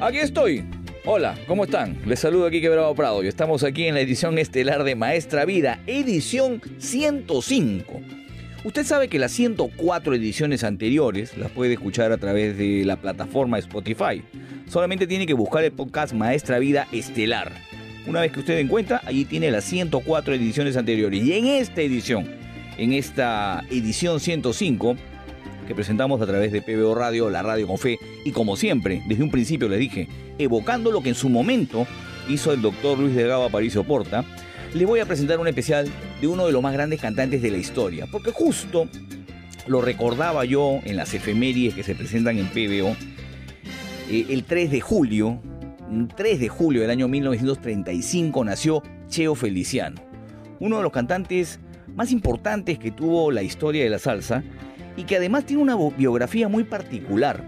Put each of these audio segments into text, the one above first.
Aquí estoy. Hola, ¿cómo están? Les saludo aquí Quebrado Prado y estamos aquí en la edición estelar de Maestra Vida, edición 105. Usted sabe que las 104 ediciones anteriores las puede escuchar a través de la plataforma Spotify. Solamente tiene que buscar el podcast Maestra Vida Estelar. Una vez que usted encuentra, allí tiene las 104 ediciones anteriores. Y en esta edición, en esta edición 105, que presentamos a través de PBO Radio, la radio con fe, y como siempre, desde un principio les dije, evocando lo que en su momento hizo el doctor Luis Delgado Aparicio Porta, les voy a presentar un especial de uno de los más grandes cantantes de la historia, porque justo lo recordaba yo en las efemérides que se presentan en PBO, eh, el 3 de julio, 3 de julio del año 1935 nació Cheo Feliciano, uno de los cantantes más importantes que tuvo la historia de la salsa y que además tiene una biografía muy particular.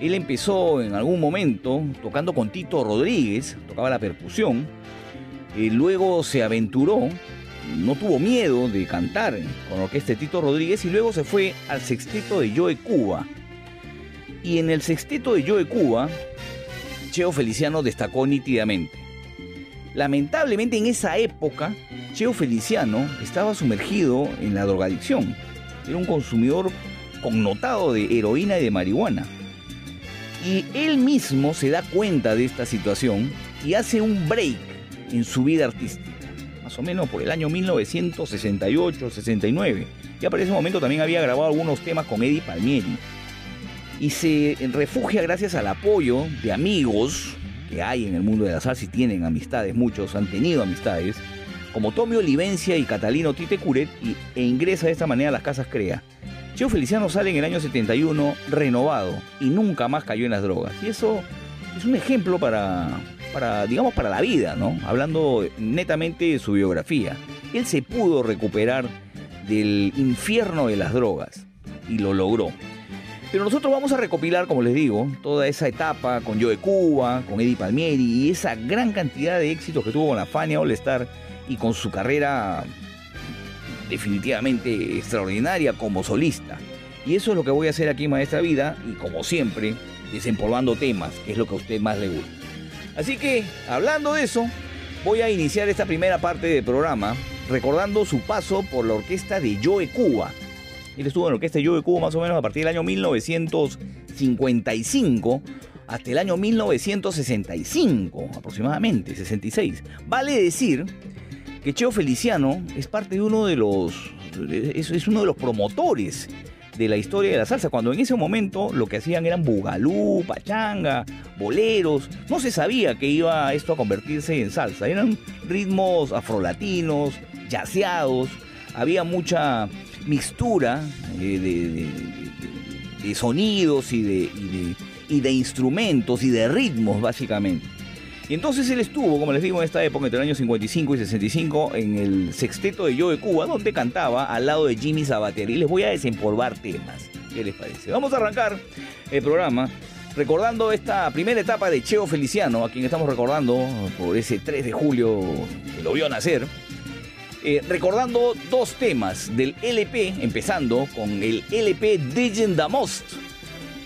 Él empezó en algún momento tocando con Tito Rodríguez, tocaba la percusión, y luego se aventuró, no tuvo miedo de cantar con la orquesta de Tito Rodríguez y luego se fue al sexteto de Joe Cuba. Y en el sexteto de Joe Cuba, Cheo Feliciano destacó nítidamente. Lamentablemente en esa época, Cheo Feliciano estaba sumergido en la drogadicción. Era un consumidor connotado de heroína y de marihuana. Y él mismo se da cuenta de esta situación y hace un break en su vida artística, más o menos por el año 1968-69. Ya para ese momento también había grabado algunos temas con Eddie Palmieri. Y se refugia gracias al apoyo de amigos que hay en el mundo de la salsa y tienen amistades, muchos han tenido amistades, como Tommy Olivencia y Catalino Tite Curet, y, e ingresa de esta manera a las casas CREA. Cheo Feliciano sale en el año 71 renovado y nunca más cayó en las drogas. Y eso es un ejemplo para, para, digamos, para la vida, ¿no? Hablando netamente de su biografía. Él se pudo recuperar del infierno de las drogas y lo logró. Pero nosotros vamos a recopilar, como les digo, toda esa etapa con Joe Cuba, con Eddie Palmieri y esa gran cantidad de éxitos que tuvo con la Fania All Star y con su carrera definitivamente extraordinaria como solista. Y eso es lo que voy a hacer aquí Maestra Vida y como siempre, desempolvando temas, que es lo que a usted más le gusta. Así que, hablando de eso, voy a iniciar esta primera parte del programa recordando su paso por la orquesta de Joe Cuba. Él estuvo en la orquesta de Joe Cuba más o menos a partir del año 1955 hasta el año 1965, aproximadamente, 66. Vale decir que Cheo Feliciano es parte de uno de los. Es, uno de los promotores de la historia de la salsa, cuando en ese momento lo que hacían eran bugalú, pachanga, boleros. No se sabía que iba esto a convertirse en salsa. Eran ritmos afrolatinos, yaceados. Había mucha mixtura de, de sonidos y de, y de instrumentos y de ritmos, básicamente. Y entonces él estuvo, como les digo, en esta época, entre el año 55 y 65, en el sexteto de Yo de Cuba, donde cantaba al lado de Jimmy Sabater. Y les voy a desempolvar temas. ¿Qué les parece? Vamos a arrancar el programa recordando esta primera etapa de Cheo Feliciano, a quien estamos recordando por ese 3 de julio que lo vio nacer. Eh, recordando dos temas del LP, empezando con el LP the Most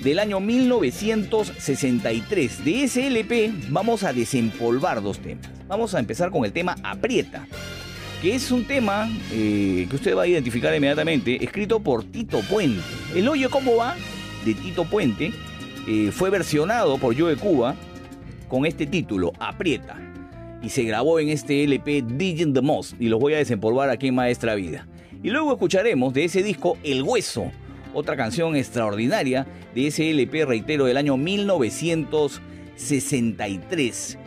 del año 1963. De ese LP vamos a desempolvar dos temas. Vamos a empezar con el tema Aprieta, que es un tema eh, que usted va a identificar inmediatamente, escrito por Tito Puente. El Oye Cómo Va de Tito Puente eh, fue versionado por Joe Cuba con este título, Aprieta, y se grabó en este LP Digin the Most, y los voy a desempolvar aquí en Maestra Vida. Y luego escucharemos de ese disco El Hueso, otra canción extraordinaria de ese LP, reitero, del año 1963.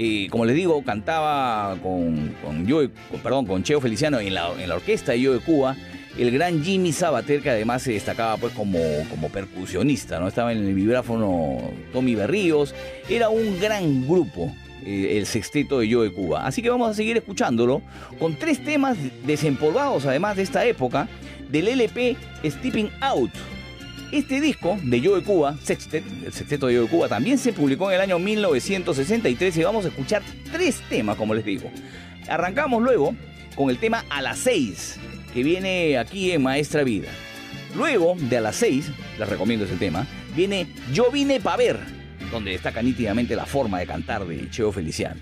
Eh, como les digo, cantaba con, con, con, perdón, con Cheo Feliciano en la, orquesta de Yo de Cuba, el gran Jimmy Sabater, que además se destacaba pues como, como percusionista, ¿no? Estaba en el vibráfono Tommy Berríos. Era un gran grupo, el sexteto de Yo de Cuba. Así que vamos a seguir escuchándolo con tres temas desempolvados, además de esta época, del LP Stepping Out. Este disco de Yo de Cuba, el sexteto de Yo de Cuba, también se publicó en el año 1963 y vamos a escuchar tres temas, como les digo. Arrancamos luego con el tema A las 6, que viene aquí en Maestra Vida. Luego de A las 6, les recomiendo ese tema, viene Yo vine para ver, donde destaca nítidamente la forma de cantar de Cheo Feliciano.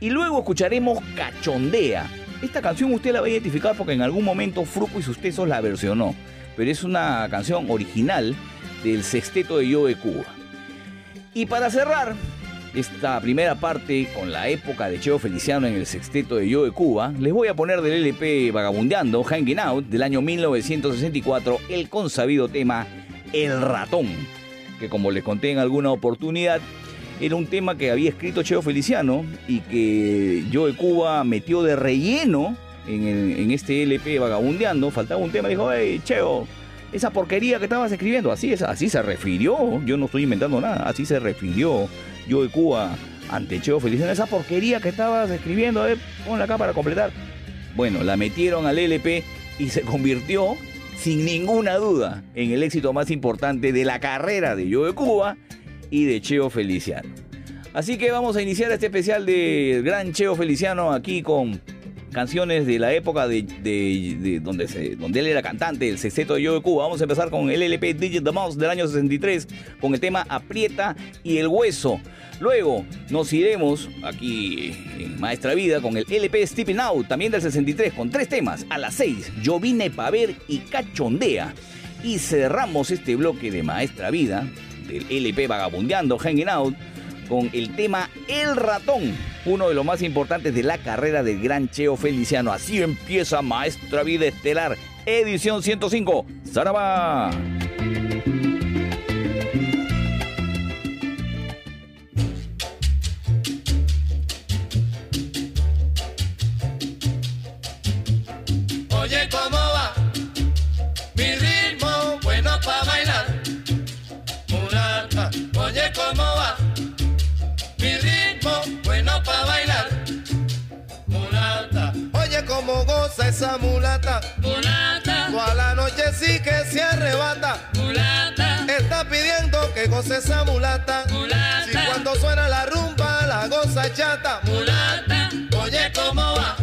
Y luego escucharemos Cachondea. Esta canción usted la va a identificar porque en algún momento Fruco y sus tesos la versionó, pero es una canción original del sexteto de Yo de Cuba. Y para cerrar, esta primera parte con la época de Cheo Feliciano en el sexteto de Yo de Cuba, les voy a poner del LP Vagabundeando, Hanging Out, del año 1964, el consabido tema El ratón, que como les conté en alguna oportunidad, era un tema que había escrito Cheo Feliciano y que Yo de Cuba metió de relleno en, en este LP Vagabundeando. Faltaba un tema, dijo, hey, Cheo, esa porquería que estabas escribiendo, así, es, así se refirió, yo no estoy inventando nada, así se refirió yo de Cuba ante Cheo Feliciano, esa porquería que estabas escribiendo, a ver, ponla acá para completar. Bueno, la metieron al LP y se convirtió, sin ninguna duda, en el éxito más importante de la carrera de Yo de Cuba y de Cheo Feliciano. Así que vamos a iniciar este especial de Gran Cheo Feliciano aquí con canciones de la época de, de- de donde, donde él era cantante, el sexteto de Yo de Cuba. Vamos a empezar con el LP Digit the Mouse del año 63, con el tema Aprieta y el Hueso. Luego nos iremos aquí en Maestra Vida con el LP Stepping Out, también del 63, con tres temas. A las 6, Yo vine pa' ver y cachondea. Y cerramos este bloque de Maestra Vida, del LP Vagabundeando, Hanging Out, con el tema El Ratón, uno de los más importantes de la carrera del gran Cheo Feliciano. Así empieza Maestra Vida Estelar, edición 105. ¡Zaraba! Oye, ¿cómo va? Mi ritmo bueno para bailar. Oye, ¿cómo va? Esa mulata, mulata, toda la noche sí que se arrebata. mulata, Está pidiendo que goce esa mulata. mulata. Si cuando suena la rumba la goza chata. mulata, oye, ¿cómo va?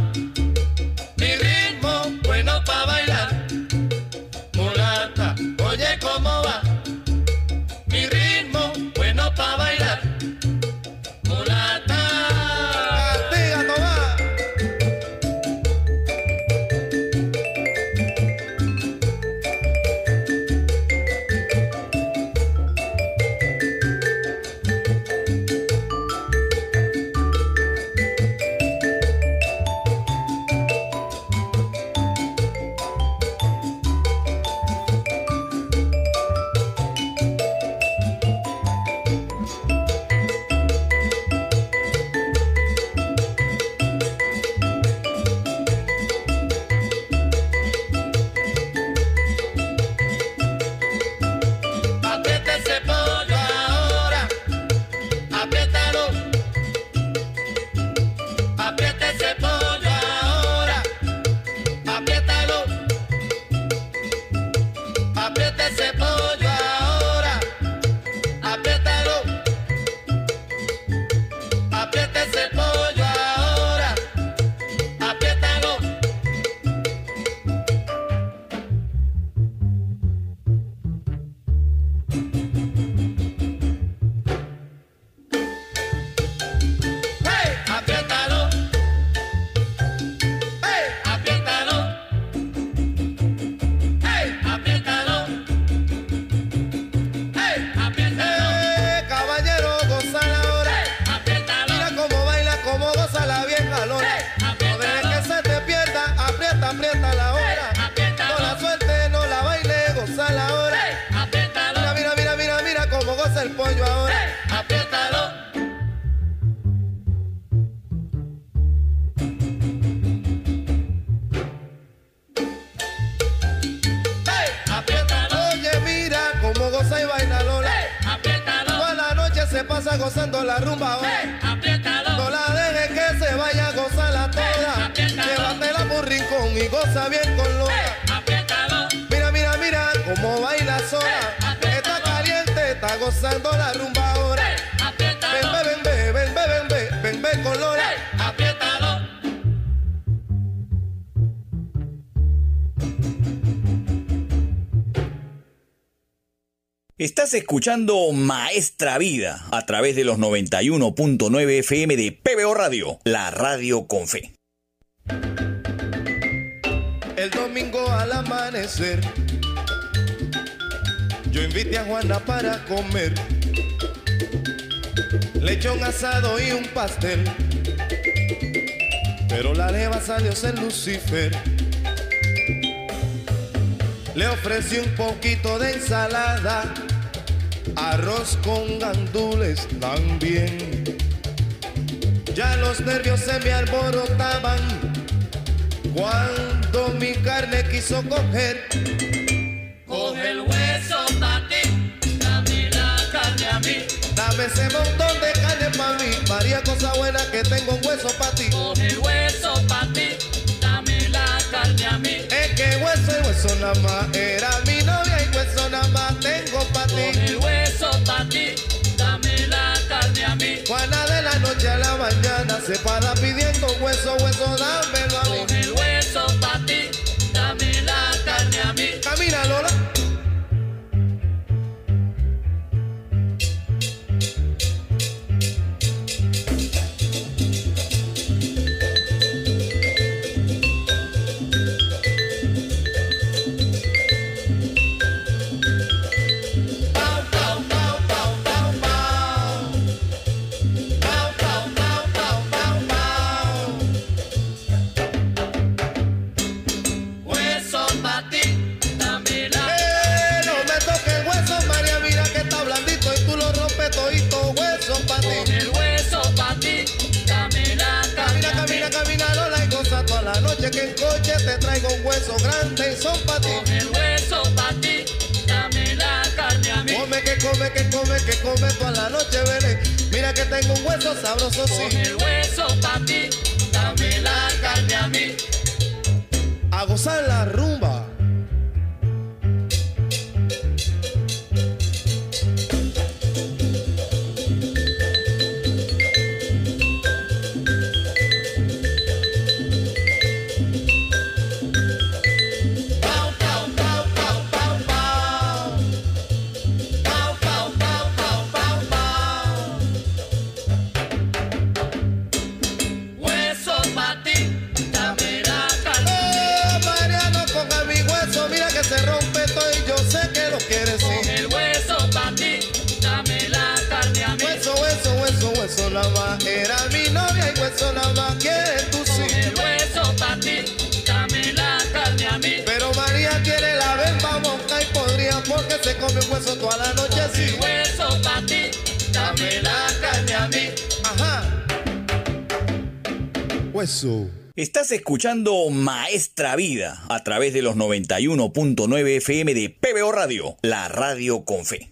Escuchando Maestra Vida a través de los 91.9 FM de PBO Radio, la radio con fe. El domingo al amanecer, yo invité a Juana para comer. Lechón asado y un pastel. Pero la leva salió ser Lucifer. Le ofrecí un poquito de ensalada, arroz con gandules también. Ya los nervios se me alborotaban cuando mi carne quiso coger. Coge el hueso pa' ti. Dame la carne a mí. Dame ese montón de carne pa' mí, María, cosa buena que tengo un hueso pa' ti. Coge el hueso pa' ti. Dame la carne a mí. Es que hueso y hueso nada más era mi novia y hueso nada más tengo pa' Coge ti. Juana de la noche a la mañana se para pidiendo hueso, hueso, dámelo noche que en coche te traigo un hueso grande y son pa' ti. Coge el hueso pa' ti. Dame la carne a mí. Come, que come, que come, que come toda la noche, ven. Mira que tengo un hueso sabroso, sí. el hueso pa' ti. Dame la carne a mí. A gozar la rumba. Era mi novia y hueso nada más quieres tú, sí. el hueso pa' ti. Dame la carne a mí. Pero María quiere la ver, vamos, y podría porque se come un hueso toda la noche, El sí. hueso pa' ti. Dame la carne a mí. Ajá. Hueso. Estás escuchando Maestra Vida a través de los 91.9 FM de PBO Radio, la radio con fe.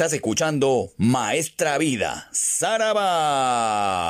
Estás escuchando Maestra Vida, Saraba.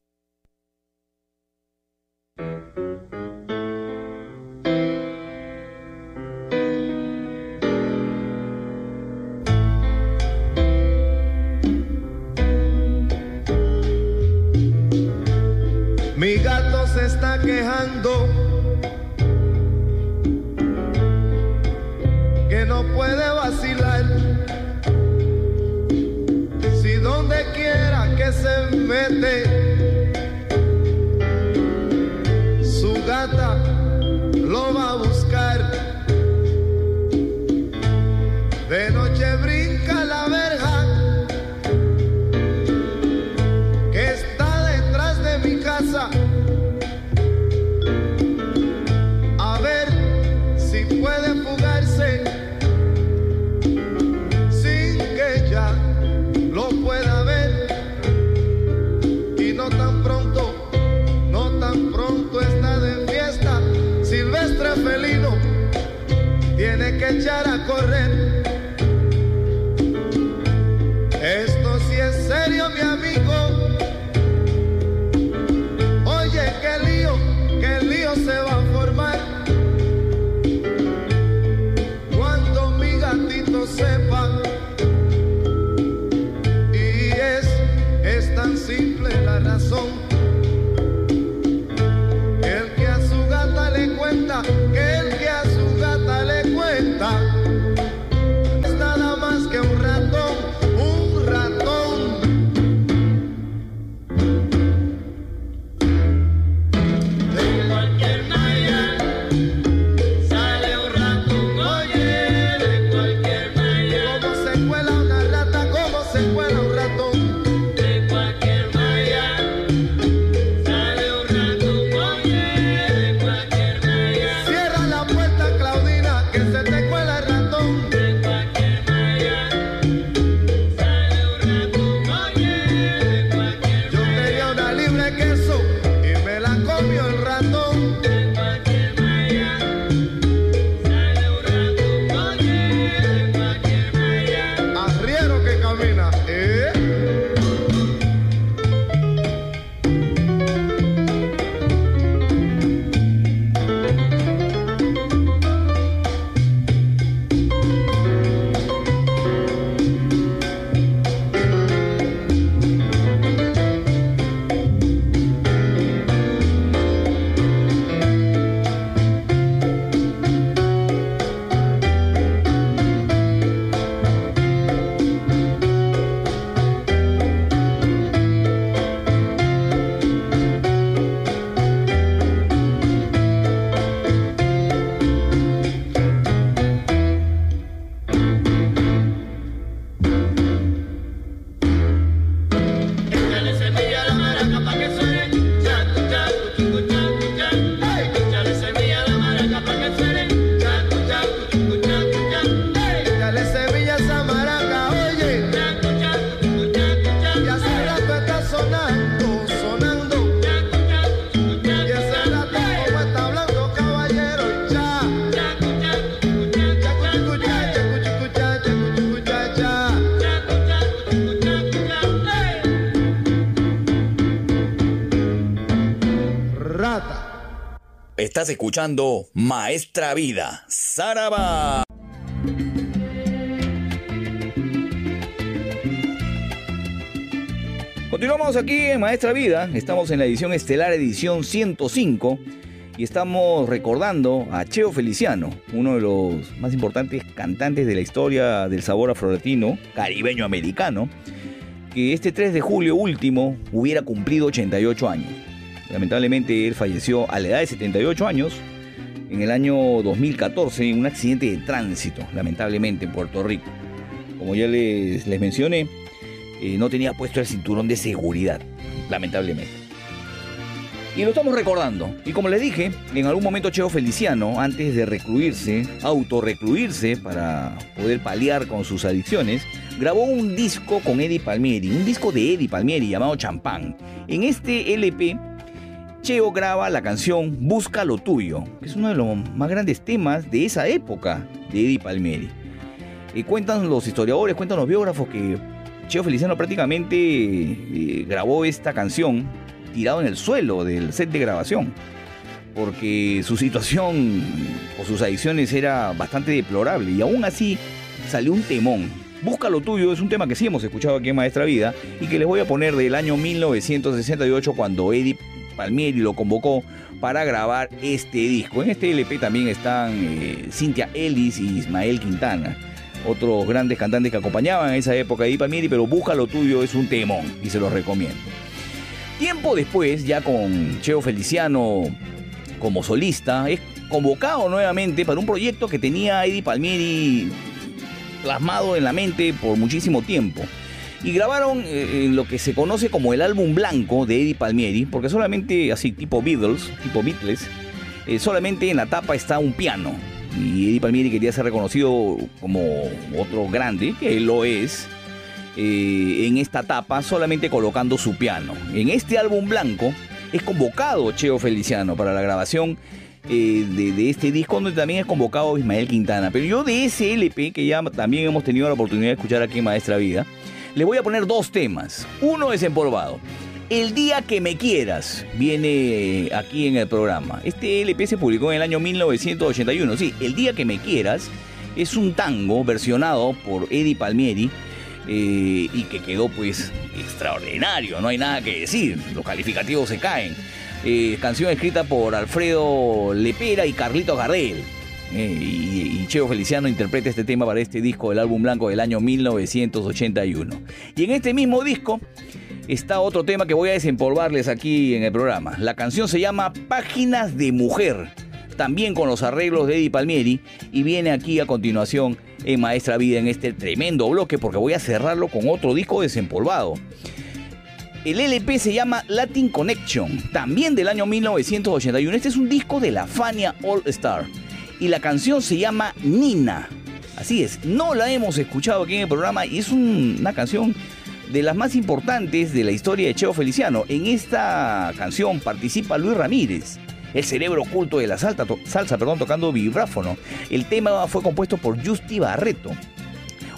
Estás escuchando Maestra Vida, Saraba. Continuamos aquí en Maestra Vida, estamos en la edición estelar, edición 105, y estamos recordando a Cheo Feliciano, uno de los más importantes cantantes de la historia del sabor afrolatino, caribeño americano, que este 3 de julio último hubiera cumplido 88 años. Lamentablemente él falleció a la edad de 78 años en el año 2014 en un accidente de tránsito, lamentablemente en Puerto Rico. Como ya les, les mencioné, eh, no tenía puesto el cinturón de seguridad, lamentablemente. Y lo estamos recordando. Y como les dije, en algún momento Cheo Feliciano, antes de recluirse, autorrecluirse para poder paliar con sus adicciones, grabó un disco con Eddie Palmieri, un disco de Eddie Palmieri llamado Champán. En este LP Cheo graba la canción Busca lo tuyo, que es uno de los más grandes temas de esa época de Eddie Palmieri. Y cuentan los historiadores, cuentan los biógrafos que Cheo Feliciano prácticamente eh, grabó esta canción tirado en el suelo del set de grabación, porque su situación o sus adicciones era bastante deplorable y aún así salió un temón. Busca lo tuyo es un tema que sí hemos escuchado aquí en Maestra Vida y que les voy a poner del año 1968 cuando Eddie Palmieri lo convocó para grabar este disco. En este LP también están eh, Cynthia Ellis y Ismael Quintana, otros grandes cantantes que acompañaban en esa época Eddie Palmieri, pero Busca lo tuyo es un temón y se los recomiendo. Tiempo después, ya con Cheo Feliciano como solista, es convocado nuevamente para un proyecto que tenía Eddie Palmieri plasmado en la mente por muchísimo tiempo. Y grabaron eh, lo que se conoce como el álbum blanco de Eddie Palmieri, porque solamente así tipo Beatles, tipo Beatles, eh, solamente en la tapa está un piano. Y Eddie Palmieri quería ser reconocido como otro grande, que él lo es, eh, en esta tapa solamente colocando su piano. En este álbum blanco es convocado Cheo Feliciano para la grabación de, de este disco, donde también es convocado Ismael Quintana. Pero yo de ese LP, que ya también hemos tenido la oportunidad de escuchar aquí en Maestra Vida, le voy a poner dos temas. Uno desempolvado. El día que me quieras viene aquí en el programa. Este LP se publicó en el año 1981. Sí, El día que me quieras es un tango versionado por Eddie Palmieri eh, y que quedó pues extraordinario. No hay nada que decir. Los calificativos se caen. Eh, canción escrita por Alfredo Lepera y Carlito Gardel. Eh, y, y Cheo Feliciano interpreta este tema para este disco del álbum blanco del año 1981. Y en este mismo disco está otro tema que voy a desempolvarles aquí en el programa. La canción se llama Páginas de Mujer, también con los arreglos de Eddie Palmieri, y viene aquí a continuación en Maestra Vida en este tremendo bloque porque voy a cerrarlo con otro disco desempolvado. El LP se llama Latin Connection, también del año 1981. Este es un disco de la Fania All Star. Y la canción se llama Nina. Así es, no la hemos escuchado aquí en el programa y es un- una canción de las más importantes de la historia de Cheo Feliciano. En esta canción participa Luis Ramírez, el cerebro oculto de la salsa, perdón, tocando vibráfono. El tema fue compuesto por Justy Barreto,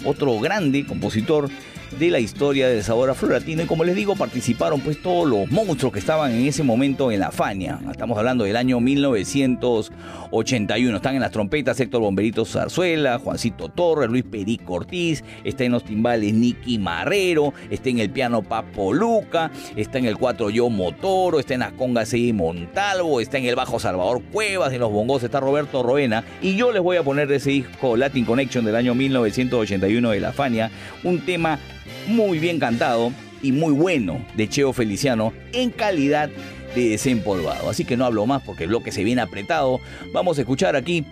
otro grande compositor de la historia del sabor afro-latino y como les digo participaron pues todos los monstruos que estaban en ese momento en la Fania. Estamos hablando del año 1981. Están en las trompetas Héctor Bomberito Zarzuela, Juancito Torres, Luis Perico Ortiz, está en los timbales Nicky Marrero, está en el piano Papo Luca, está en el 4 Yo Motoro, está en las congas Eddie Montalvo, está en el bajo Salvador Cuevas, en los bongos está Roberto Roena y yo les voy a poner de ese disco Latin Connection del año 1981 de la Fania, un tema muy bien cantado y muy bueno de Cheo Feliciano en calidad de desempolvado. Así que no hablo más porque el bloque se viene apretado. Vamos a escuchar aquí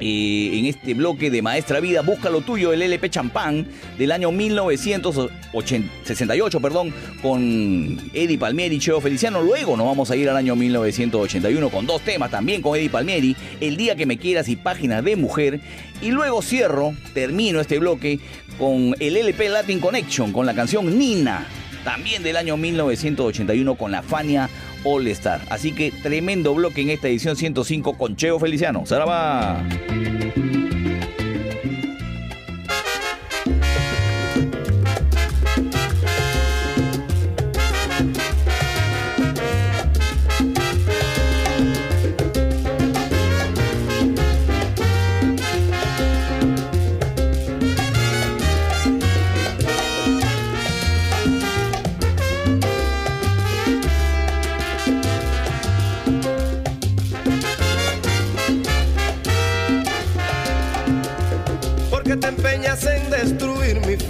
eh, en este bloque de Maestra Vida, Busca lo tuyo, el LP Champán del año 1968, perdón, con Eddie Palmieri y Cheo Feliciano. Luego nos vamos a ir al año 1981 con dos temas también con Eddie Palmieri, El día que me quieras y Páginas de Mujer. Y luego cierro, termino este bloque con el LP Latin Connection, con la canción Nina, también del año 1981 con la Fania All Star. Así que tremendo bloque en esta edición 105 con Cheo Feliciano. ¡Saraba!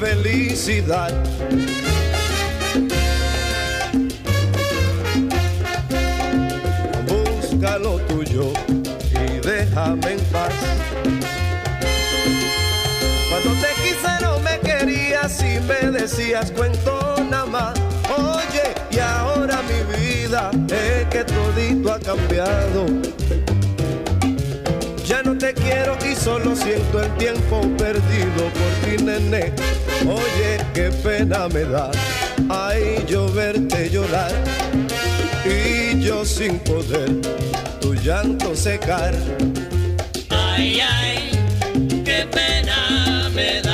Felicidad. Busca lo tuyo y déjame en paz. Cuando te quise no me querías y me decías cuento nada más. Oye, y ahora mi vida es que todito ha cambiado te quiero y solo siento el tiempo perdido por ti, nene. Oye, qué pena me da, ay, yo verte llorar y yo sin poder tu llanto secar. Ay, ay, qué pena me da.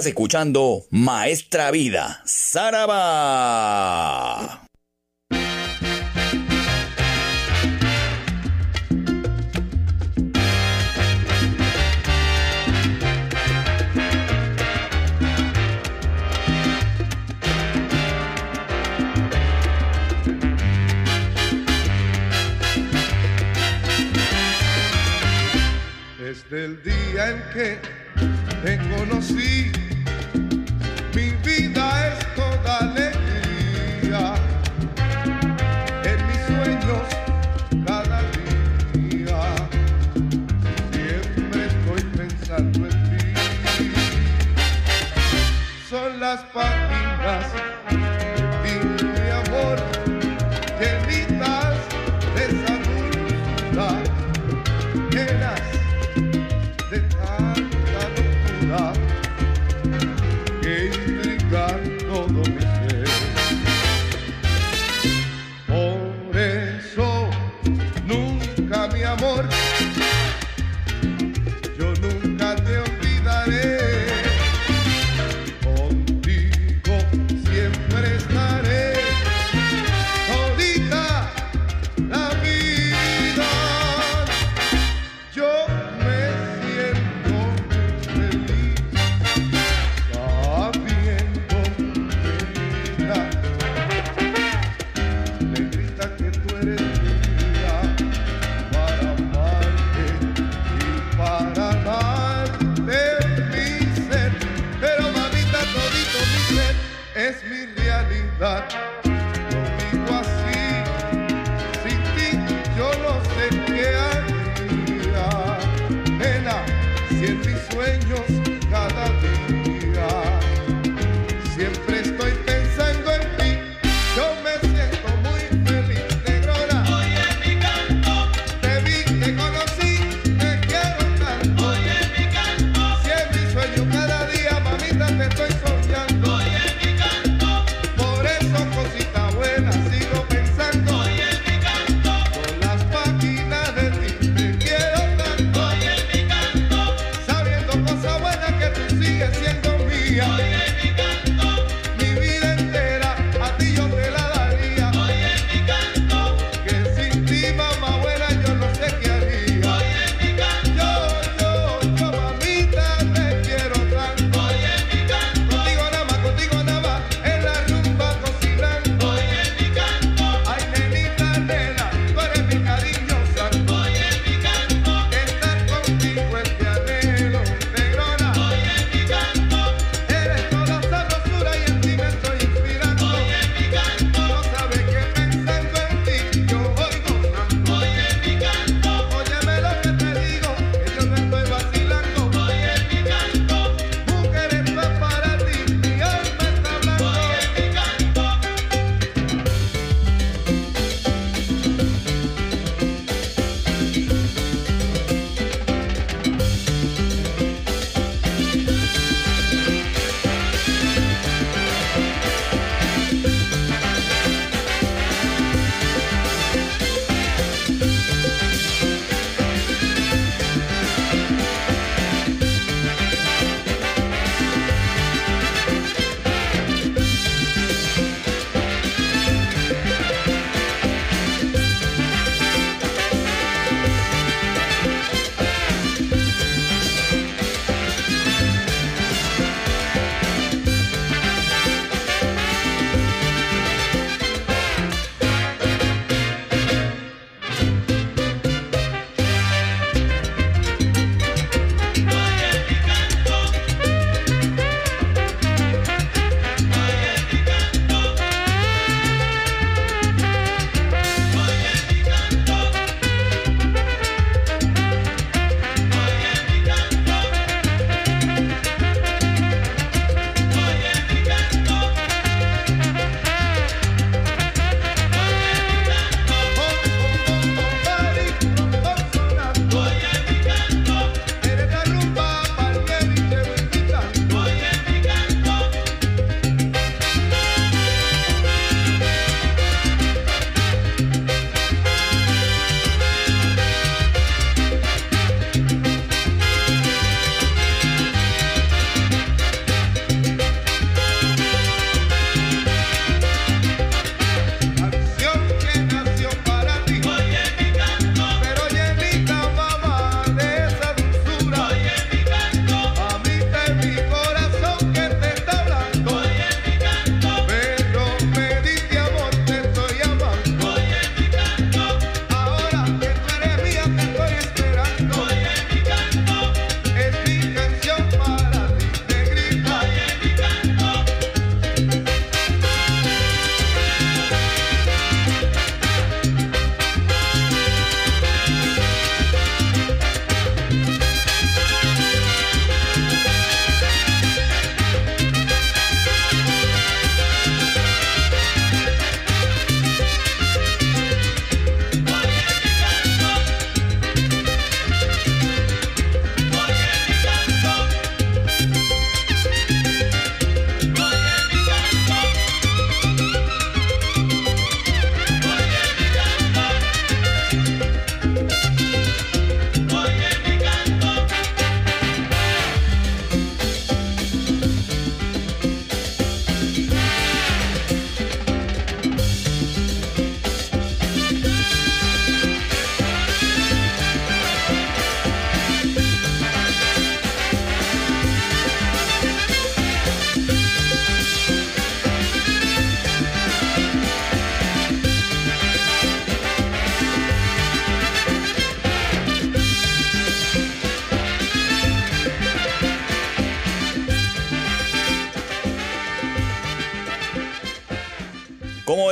Estás escuchando Maestra Vida, Saraba. Desde el día en que te conocí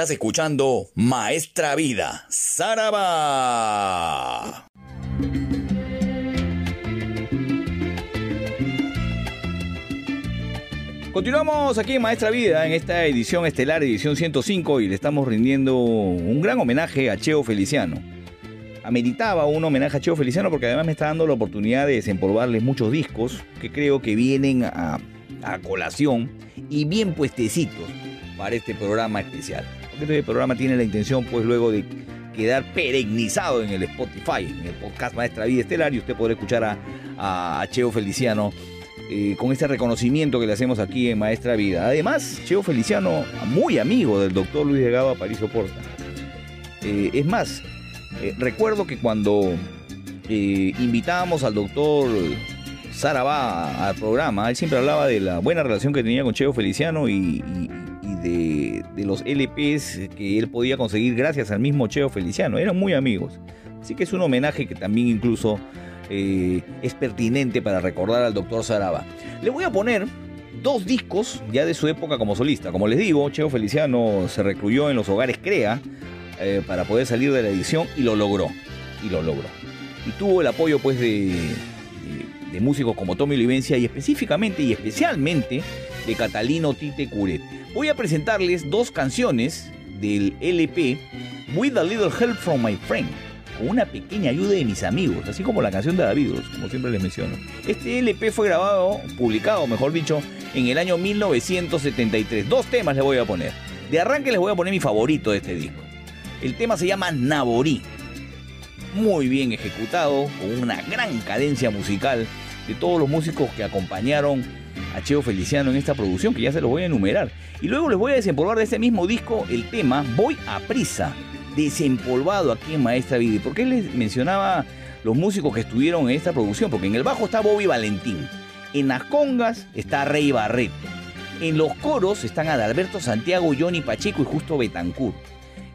Estás escuchando Maestra Vida, Saraba. Continuamos aquí en Maestra Vida en esta edición estelar, edición 105, y le estamos rindiendo un gran homenaje a Cheo Feliciano. Ameritaba un homenaje a Cheo Feliciano porque además me está dando la oportunidad de desempolvarles muchos discos que creo que vienen a, a colación y bien puestecitos para este programa especial. Este programa tiene la intención, pues luego de quedar perenizado en el Spotify, en el podcast Maestra Vida Estelar, y usted podrá escuchar a, Cheo Feliciano eh, con este reconocimiento que le hacemos aquí en Maestra Vida. Además, Cheo Feliciano, muy amigo del doctor Luis Delgado Aparicio Porta. Eh, es más, eh, recuerdo que cuando invitábamos al doctor Sarabá al programa, él siempre hablaba de la buena relación que tenía con Cheo Feliciano y de, de los LPs que él podía conseguir gracias al mismo Cheo Feliciano. Eran muy amigos. Así que es un homenaje que también incluso eh, es pertinente para recordar al doctor Sarabá. Le voy a poner dos discos ya de su época como solista. Como les digo, Cheo Feliciano se recluyó en los hogares Crea eh, para poder salir de la edición y lo logró. Y lo logró. Y tuvo el apoyo pues de, de- de músicos como Tommy Olivencia y específicamente y especialmente de Catalino Tite Curet. Voy a presentarles dos canciones del LP With a Little Help from My Friend. Con una pequeña ayuda de mis amigos, así como la canción de David, como siempre les menciono. Este LP fue grabado, publicado, mejor dicho, en el año 1973. Dos temas les voy a poner. De arranque les voy a poner mi favorito de este disco. El tema se llama Naborí. Muy bien ejecutado, con una gran cadencia musical de todos los músicos que acompañaron a Cheo Feliciano en esta producción, que ya se los voy a enumerar. Y luego les voy a desempolvar de este mismo disco el tema Voy a prisa, desempolvado aquí en Maestra Vida. ¿Y por qué les mencionaba los músicos que estuvieron en esta producción? Porque en el bajo está Bobby Valentín, en las congas está Rey Barreto, en los coros están Adalberto Santiago, Johnny Pacheco y Justo Betancourt.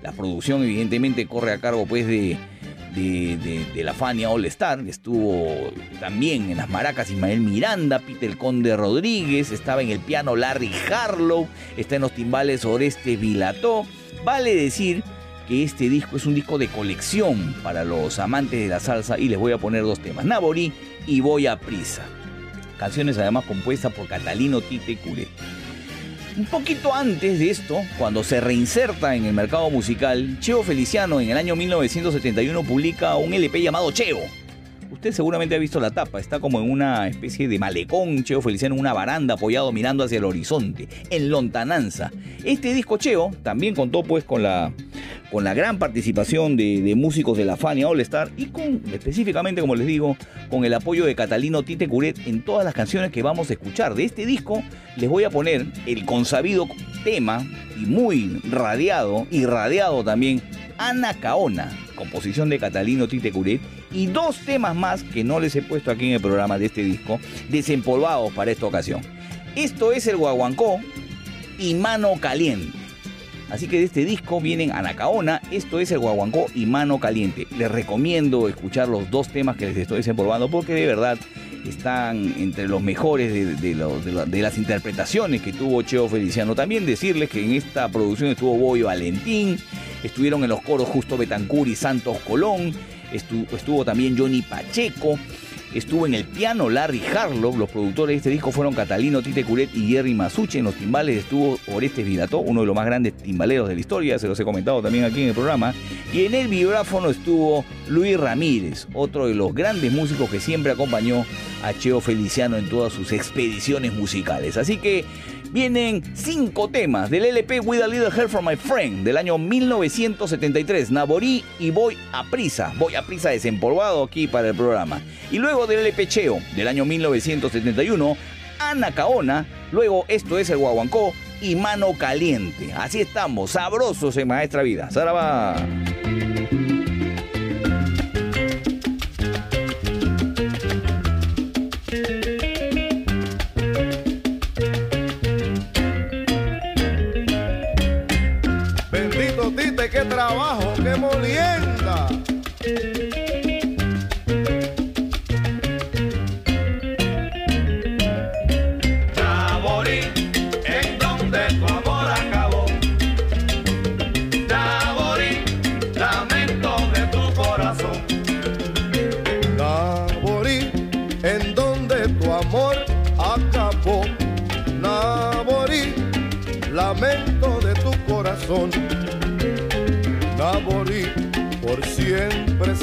La producción evidentemente corre a cargo pues de, de, la Fania All Star. Estuvo también en las maracas Ismael Miranda, Peter Conde Rodríguez, estaba en el piano Larry Harlow, está en los timbales Oreste Vilató. Vale decir que este disco es un disco de colección para los amantes de la salsa y les voy a poner dos temas, Naborí y Voy a Prisa. Canciones además compuestas por Catalino Tite Curet. Un poquito antes de esto, cuando se reinserta en el mercado musical, Cheo Feliciano en el año 1971 publica un LP llamado Cheo. Usted seguramente ha visto la tapa, está como en una especie de malecón, Cheo Feliciano en una baranda apoyado mirando hacia el horizonte, en lontananza. Este disco Cheo también contó pues con la, con la gran participación de, músicos de la Fania All Star y con, específicamente como les digo, con el apoyo de Catalino Tite Curet en todas las canciones que vamos a escuchar. De este disco les voy a poner el consabido tema y muy radiado y radiado también Ana Caona, composición de Catalino Tite Curet y dos temas más que no les he puesto aquí en el programa de este disco, desempolvados para esta ocasión. Esto es el Guaguancó y Mano Caliente. Así que de este disco vienen Anacaona, esto es el Guaguancó y Mano Caliente. Les recomiendo escuchar los dos temas que les estoy desempolvando porque de verdad están entre los mejores de, de las interpretaciones que tuvo Cheo Feliciano. También decirles que en esta producción estuvo Boy Valentín, estuvieron en los coros Justo Betancur y Santos Colón, estu- estuvo también Johnny Pacheco, Estuvo en el piano Larry Harlow. Los productores de este disco fueron Catalino Tite Curet y Jerry Masucci. En los timbales estuvo Orestes Vilató, uno de los más grandes timbaleros de la historia. Se los he comentado también aquí en el programa. Y en el vibráfono estuvo Luis Ramírez, otro de los grandes músicos que siempre acompañó a Cheo Feliciano en todas sus expediciones musicales. Así que vienen cinco temas del LP With a Little Help from My Friend del año 1973. Naborí y Voy a Prisa. Voy a Prisa desempolvado aquí para el programa. Y luego del LP Cheo del año 1971, Ana Caona. Luego esto es el Guaguancó y Mano Caliente. Así estamos, sabrosos en Maestra Vida. Saraba. Trabajo,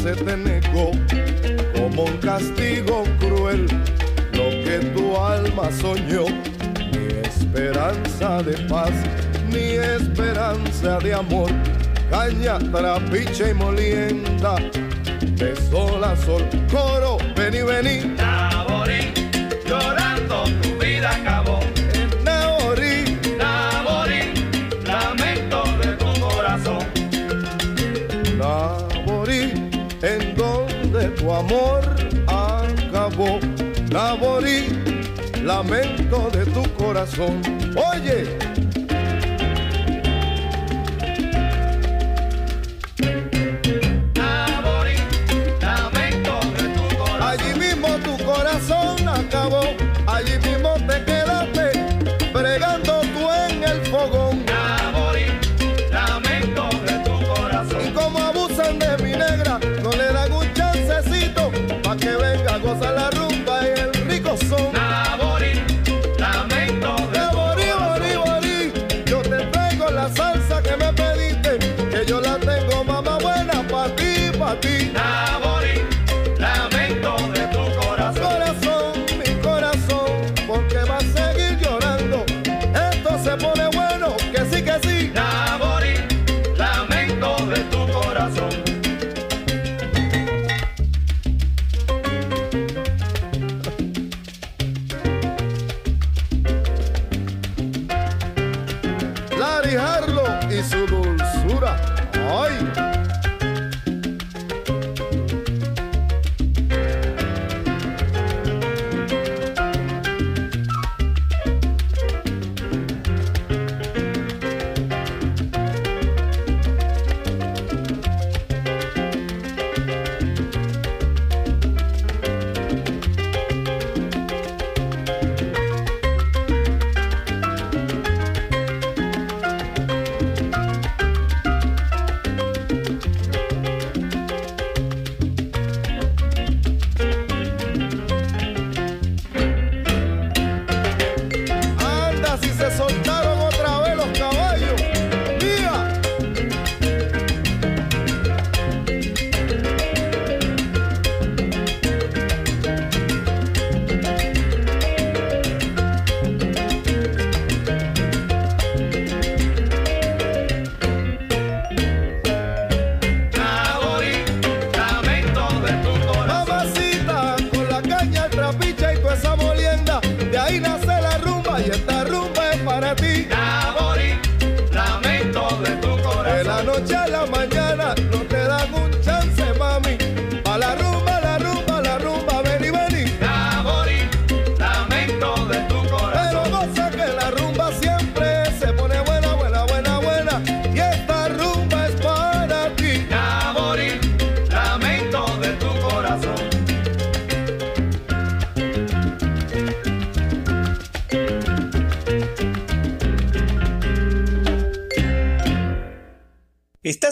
se te negó como un castigo cruel lo que tu alma soñó, ni esperanza de paz, ni esperanza de amor, caña, trapiche y molienda, de sol a sol, coro, vení, vení. lamento de tu corazón. Oye,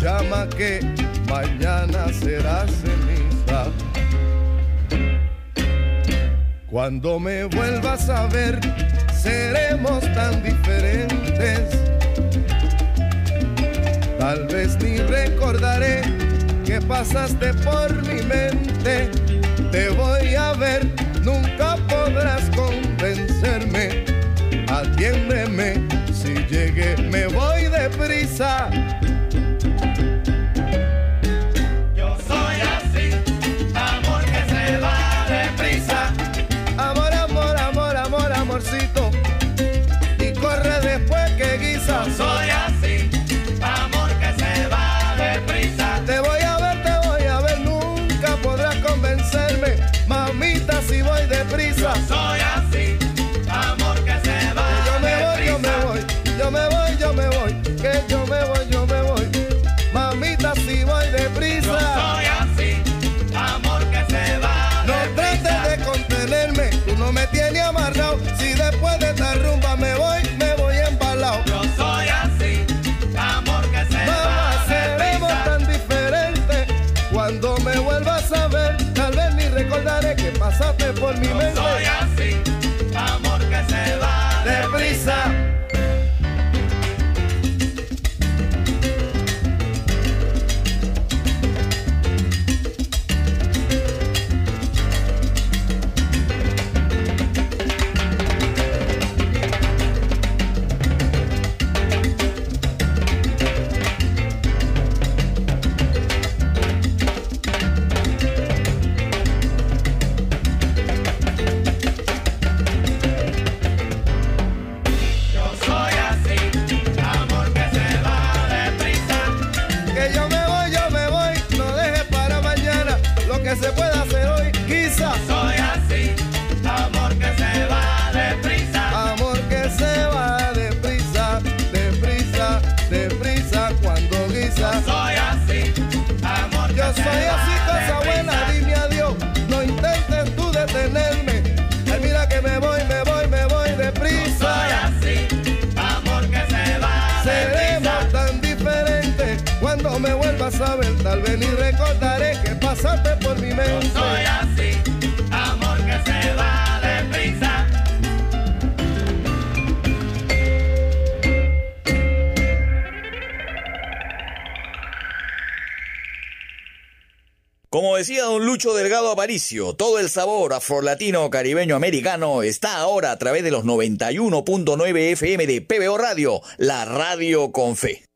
llama que mañana será ceniza. Cuando me vuelvas a ver, seremos tan diferentes. Tal vez ni recordaré que pasaste por mi mente. Te voy a ver, nunca podrás convencerme. Atiéndeme llegue, me voy deprisa. Al venir recordaré que pasaste por mi mente. Yo soy así, amor que se va deprisa. Como decía don Lucho Delgado Aparicio, todo el sabor afrolatino caribeño americano está ahora a través de los 91.9 FM de PBO Radio, la radio con fe.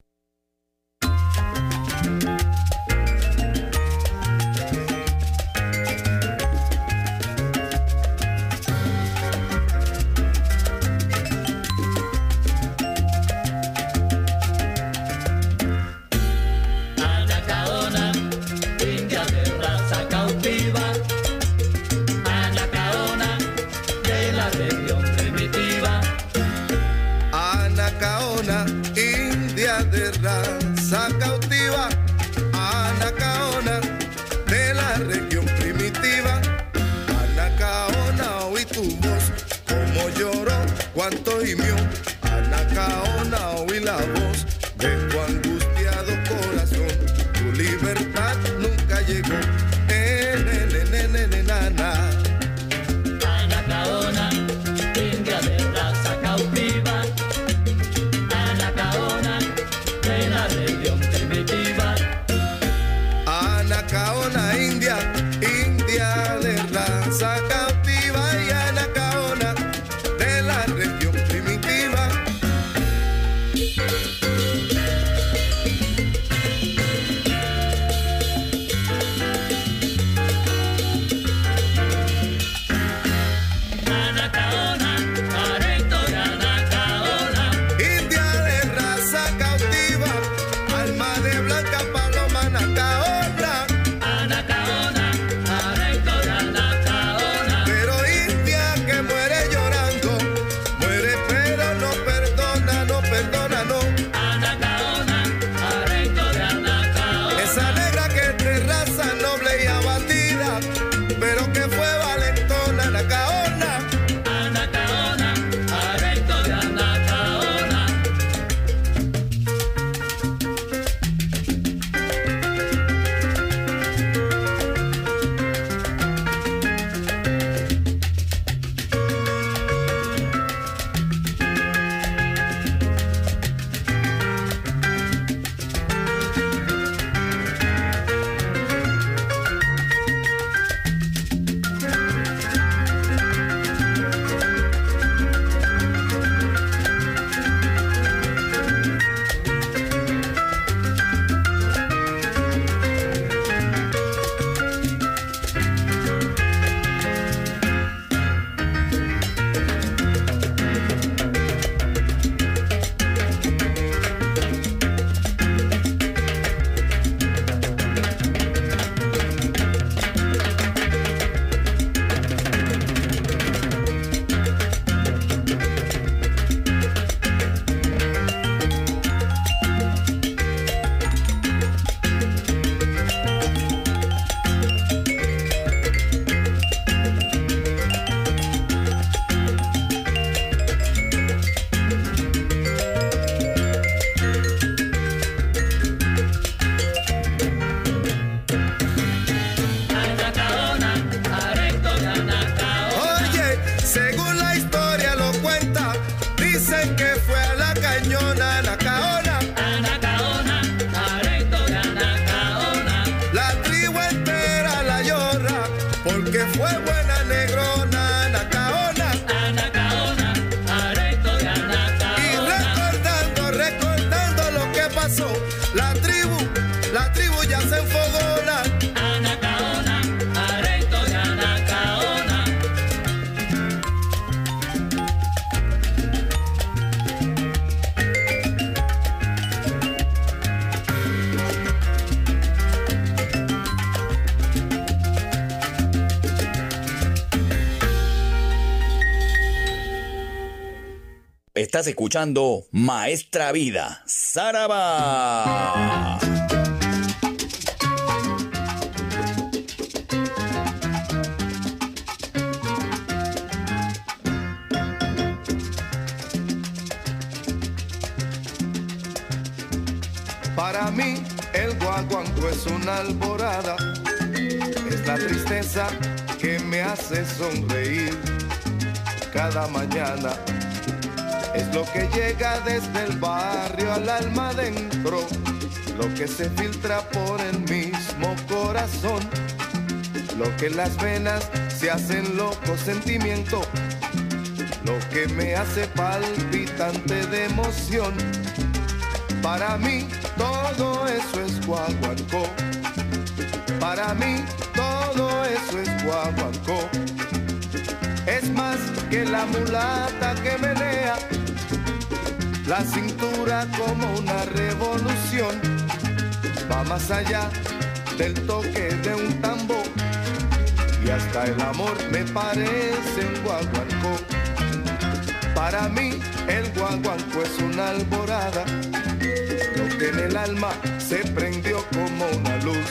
Estás escuchando Maestra Vida, Saraba. Para mí el guaguanco es una alborada, es la tristeza que me hace sonreír cada mañana. Es lo que llega desde el barrio al alma adentro, lo que se filtra por el mismo corazón, lo que las venas se hacen loco sentimiento, lo que me hace palpitante de emoción. Para mí todo eso es guaguancó. Para mí todo eso es guaguancó. Es más que la mulata que menea la cintura como una revolución. Va más allá del toque de un tambor y hasta el amor me parece un guaguancó. Para mí el guaguancó es una alborada lo que en el alma se prendió como una luz.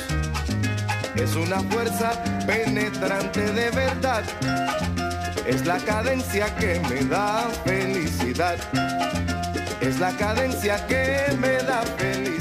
Es una fuerza penetrante de verdad. Es la cadencia que me da felicidad. Es la cadencia que me da felicidad.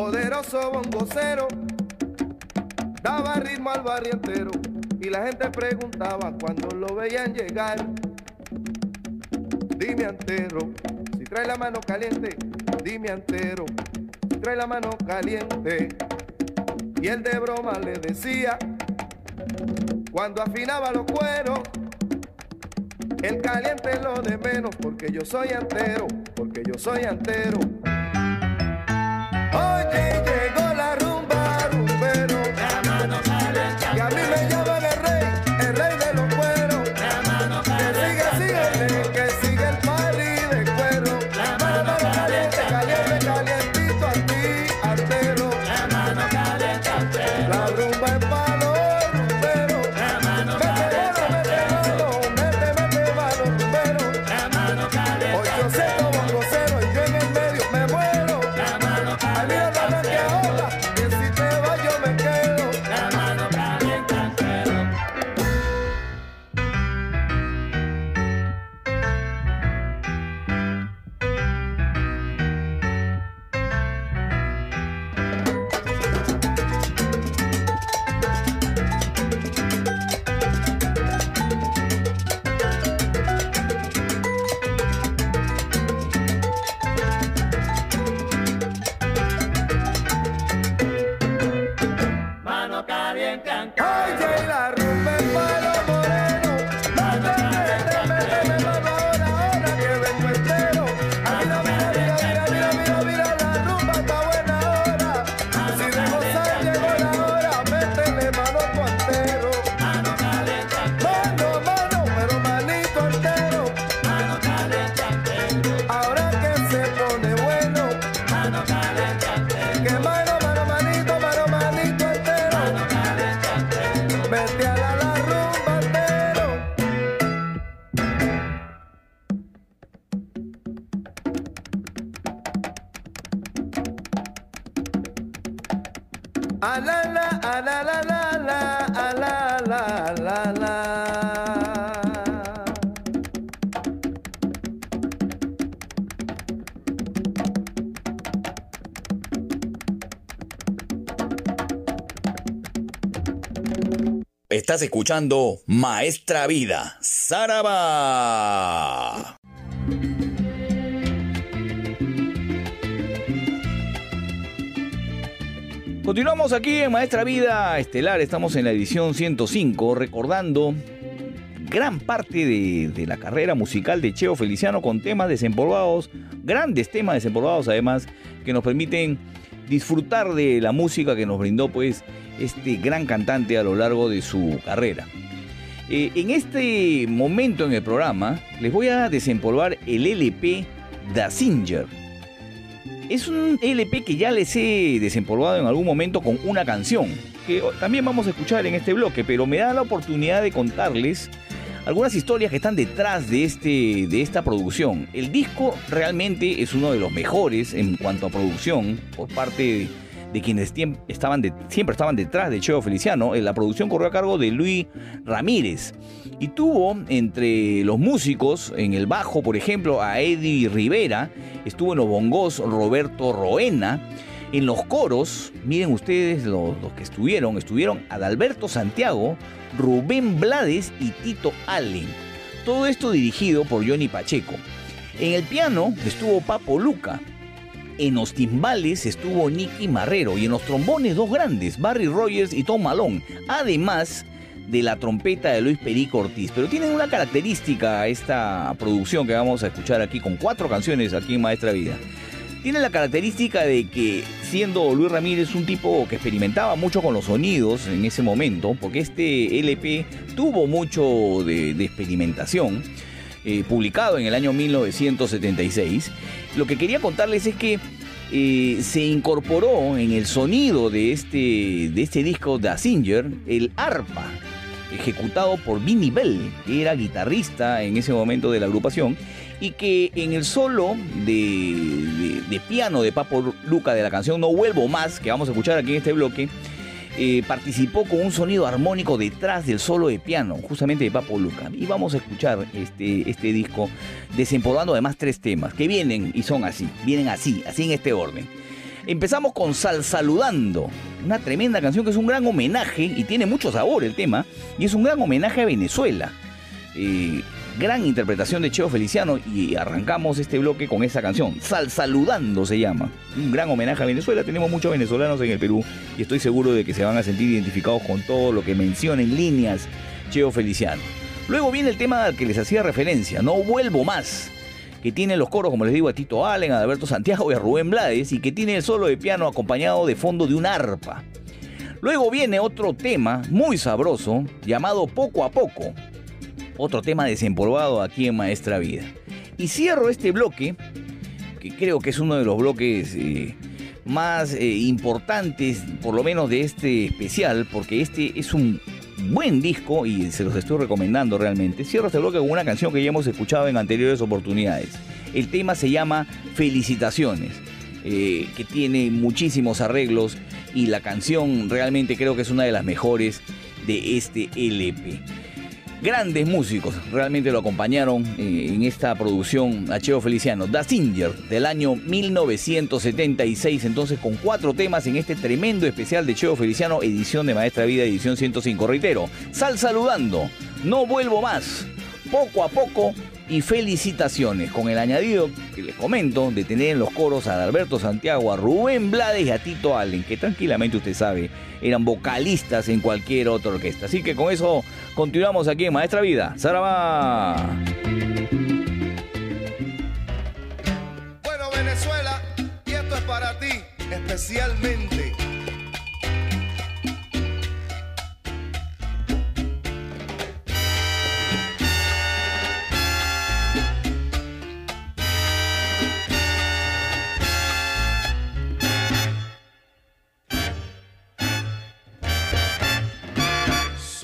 poderoso bongocero, daba ritmo al barrio entero. y la gente preguntaba cuando lo veían llegar. Dime antero, si trae la mano caliente, dime antero, trae la mano caliente. Y él de broma le decía, cuando afinaba los cueros, el caliente es lo de menos, porque yo soy antero, porque yo soy antero. Oye, Estás escuchando Maestra Vida, Saraba. Continuamos aquí en Maestra Vida Estelar, estamos en la edición 105, recordando gran parte de, de la carrera musical de Cheo Feliciano con temas desempolvados, grandes temas desempolvados además, que nos permiten disfrutar de la música que nos brindó pues este gran cantante a lo largo de su carrera. Eh, en este momento en el programa les voy a desempolvar el LP Da Singer. Es un LP que ya les he desempolvado en algún momento con una canción, que también vamos a escuchar en este bloque, pero me da la oportunidad de contarles algunas historias que están detrás de, este, de esta producción. El disco realmente es uno de los mejores en cuanto a producción por parte de, de quienes estaban siempre estaban detrás de Cheo Feliciano. Eh, La producción corrió a cargo de Luis Ramírez y tuvo entre los músicos en el bajo, por ejemplo, a Eddie Rivera, estuvo en los bongos Roberto Roena. En los coros, miren ustedes los, los que estuvieron, estuvieron Adalberto Santiago, Rubén Blades y Tito Allen. Todo esto dirigido por Johnny Pacheco. En el piano estuvo Papo Luca. En los timbales estuvo Nicky Marrero y en los trombones dos grandes, Barry Rogers y Tom Malone. Además de la trompeta de Luis Perico Ortiz. Pero tienen una característica esta producción que vamos a escuchar aquí con cuatro canciones aquí en Maestra Vida tiene la característica de que siendo Luis Ramírez un tipo que experimentaba mucho con los sonidos en ese momento, porque este LP tuvo mucho de, de experimentación, eh, publicado en el año 1976, lo que quería contarles es que eh, se incorporó en el sonido de este, de este disco Da Singer el arpa, ejecutado por Vinnie Bell, que era guitarrista en ese momento de la agrupación, y que en el solo de, de- de piano de Papo Luca de la canción No Vuelvo Más, que vamos a escuchar aquí en este bloque, eh, participó con un sonido armónico detrás del solo de piano, justamente de Papo Luca. Y vamos a escuchar este, este disco desempolvando además tres temas que vienen y son así, vienen así, así en este orden. Empezamos con Sal Saludando, una tremenda canción que es un gran homenaje y tiene mucho sabor el tema, y es un gran homenaje a Venezuela. Eh, gran interpretación de Cheo Feliciano y arrancamos este bloque con esa canción, Sal Saludando se llama. Un gran homenaje a Venezuela, tenemos muchos venezolanos en el Perú y estoy seguro de que se van a sentir identificados con todo lo que menciona en líneas Cheo Feliciano. Luego viene el tema al que les hacía referencia, No Vuelvo Más, que tiene los coros, como les digo, a Tito Allen, a Alberto Santiago y a Rubén Blades, y que tiene el solo de piano acompañado de fondo de un arpa. Luego viene otro tema muy sabroso llamado Poco a Poco, otro tema desempolvado aquí en Maestra Vida. Y cierro este bloque, que creo que es uno de los bloques eh, más eh, importantes, por lo menos de este especial, porque este es un buen disco y se los estoy recomendando realmente. Cierro este bloque con una canción que ya hemos escuchado en anteriores oportunidades. El tema se llama Felicitaciones, eh, que tiene muchísimos arreglos y la canción realmente creo que es una de las mejores de este LP grandes músicos realmente lo acompañaron eh, en esta producción a Cheo Feliciano. Da Singer del año 1976, entonces con cuatro temas en este tremendo especial de Cheo Feliciano, edición de Maestra Vida, edición 105. Reitero, sal saludando, no vuelvo más, poco a poco y felicitaciones con el añadido que les comento de tener en los coros a Alberto Santiago, a Rubén Blades y a Tito Allen, que tranquilamente usted sabe eran vocalistas en cualquier otra orquesta. Así que con eso continuamos aquí en Maestra Vida. ¡Sarabá! Bueno, Venezuela, y esto es para ti, especialmente.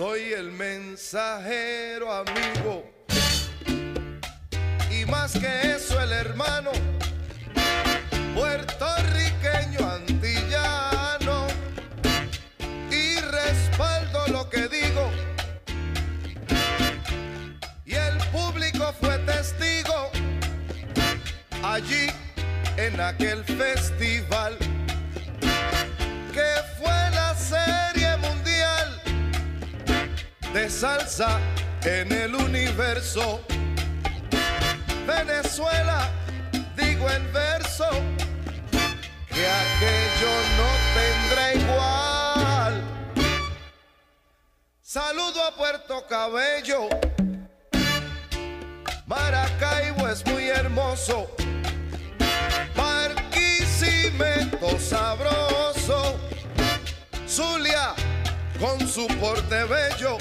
Soy el mensajero amigo. Y más que eso el hermano puertorriqueño antillano. Y respaldo lo que digo. Y el público fue testigo allí en aquel festival de salsa en el universo Venezuela, digo en verso, que aquello no tendrá igual. Saludo a Puerto Cabello, Maracaibo es muy hermoso, Barquisimeto sabroso, Zulia con su porte bello.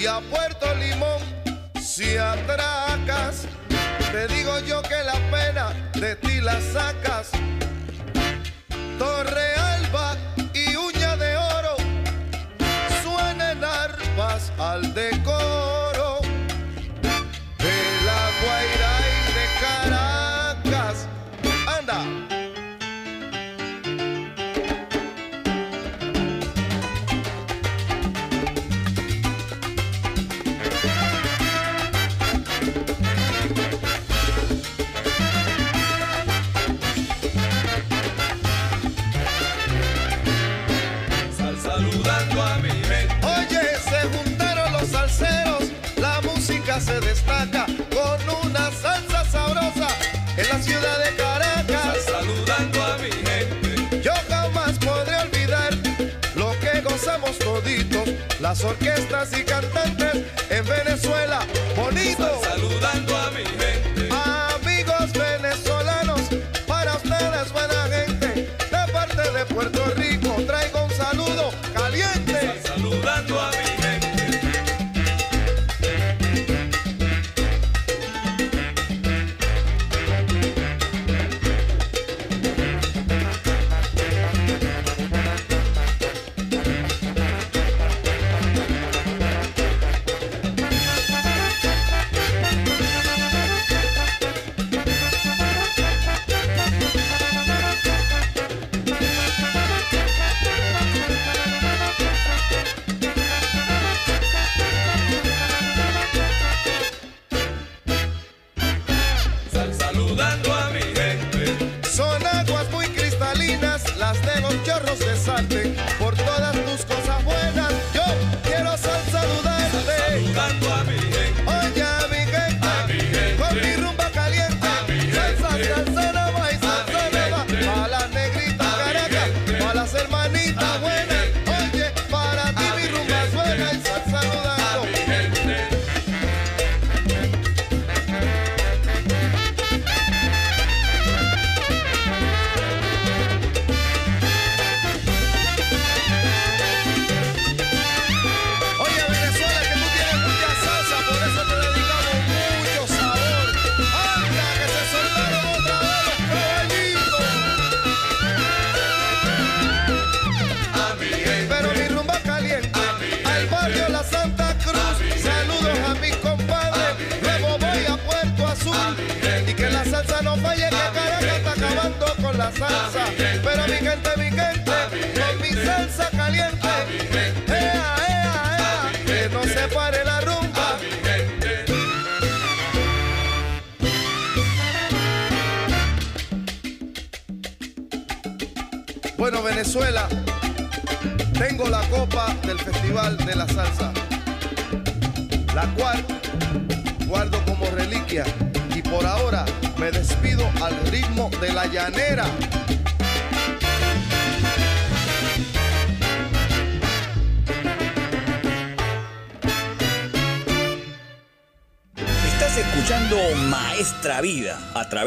Y a Puerto Limón si atracas te digo yo que la pena de ti la sacas. Torre Alba y uña de oro suenen arpas al decoro las orquestas y cantantes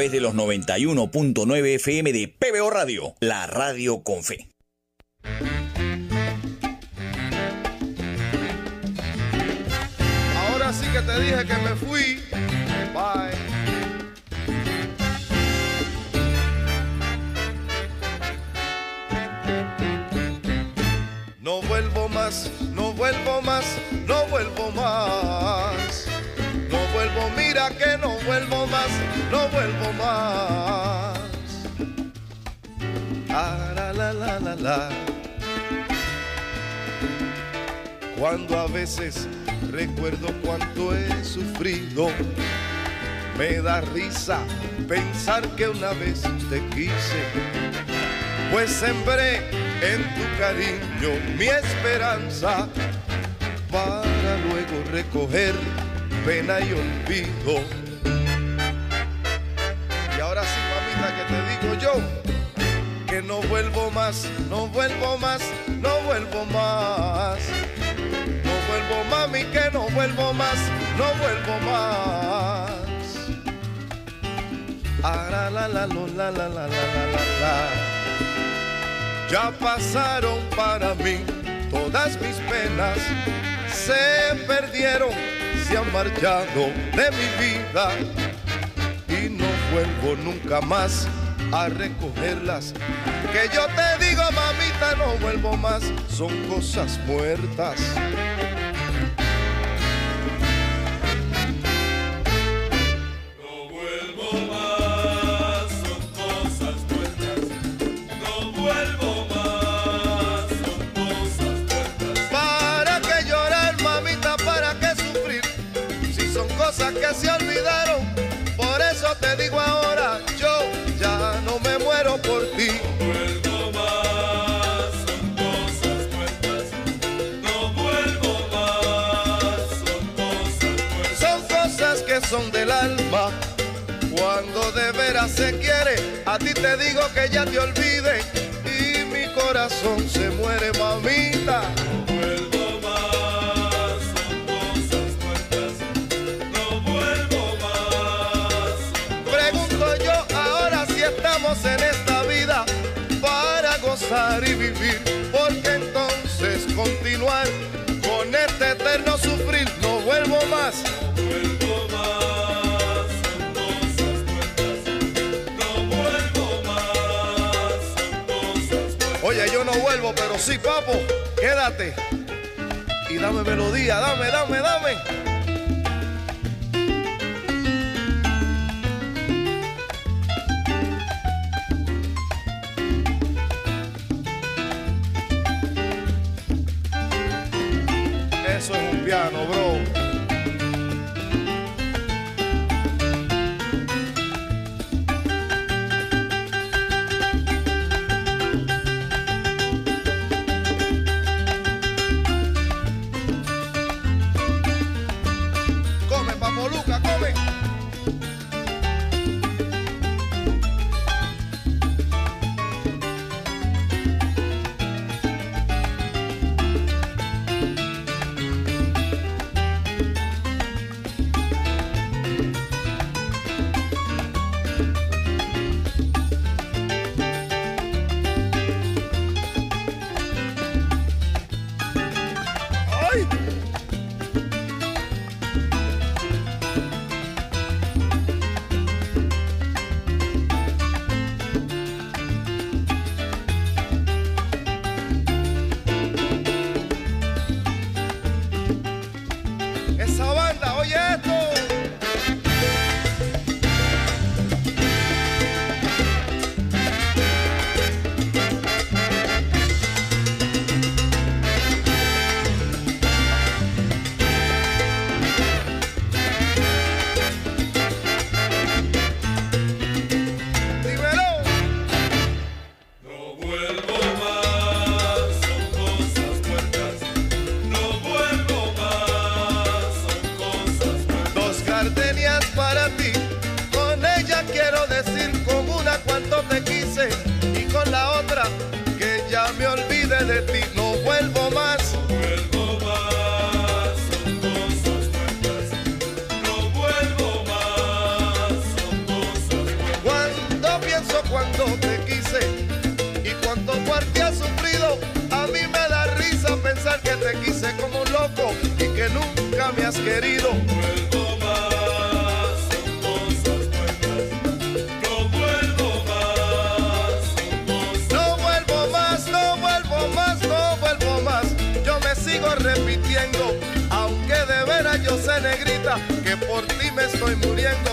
través de los 91.9 FM de PBO Radio, la radio con fe. la la la. Cuando a veces recuerdo cuánto he sufrido, me da risa pensar que una vez te quise, pues sembré en tu cariño mi esperanza para luego recoger pena y olvido. Y ahora sí, mamita, que te digo yo no vuelvo más, no vuelvo más, no vuelvo más. No vuelvo mami que no vuelvo más, no vuelvo más. Ara la la la la la la la la Ya pasaron para mí todas mis penas, se perdieron, se han marchado de mi vida y no vuelvo nunca más a recogerlas. Que yo te digo, mamita, no vuelvo más, son cosas muertas. se quiere, a ti te digo que ya te olvide y mi corazón se muere, mamita. sí, papo, quédate. Y dame melodía, dame, dame, dame. Querido. Vuelvo más. No vuelvo más, No vuelvo más, no vuelvo más, no vuelvo más. Yo me sigo repitiendo, aunque de veras yo sé negrita que por ti me estoy muriendo,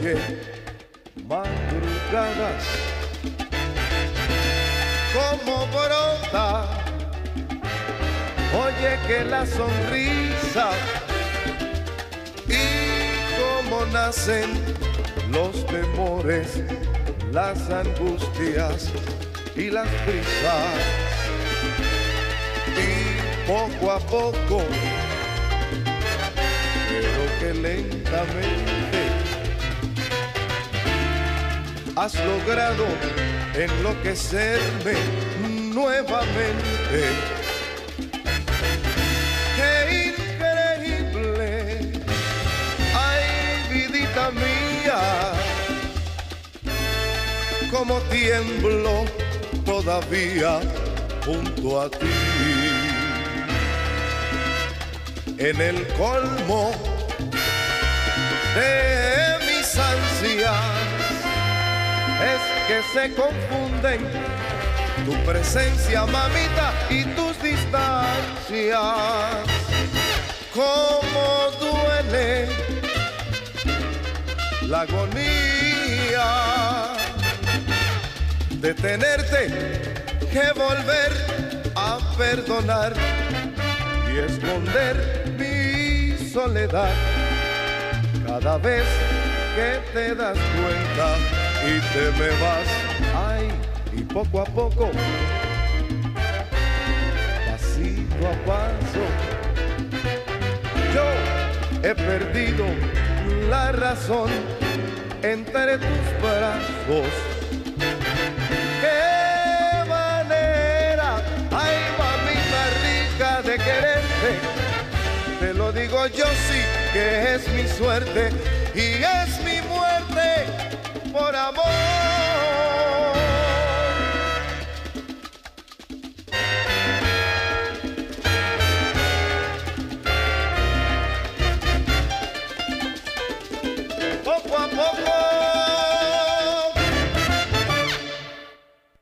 Noche madrugadas como brota oye que la sonrisa y cómo nacen los temores las angustias y las prisas. Y poco a poco, pero que lentamente, has logrado enloquecerme nuevamente. ¡Qué increíble! ¡Ay, vidita mía! como tiemblo todavía junto a ti. En el colmo de mis ansias es que se confunden tu presencia, mamita, y tus distancias. Cómo duele la agonía de tenerte que volver a perdonar y esconder mi soledad cada vez que te das cuenta y te me vas. Ay, y poco a poco, pasito a paso, yo he perdido la razón entre tus brazos qué manera, ay mamita rica de quererte. Te lo digo yo sí que es mi suerte y es mi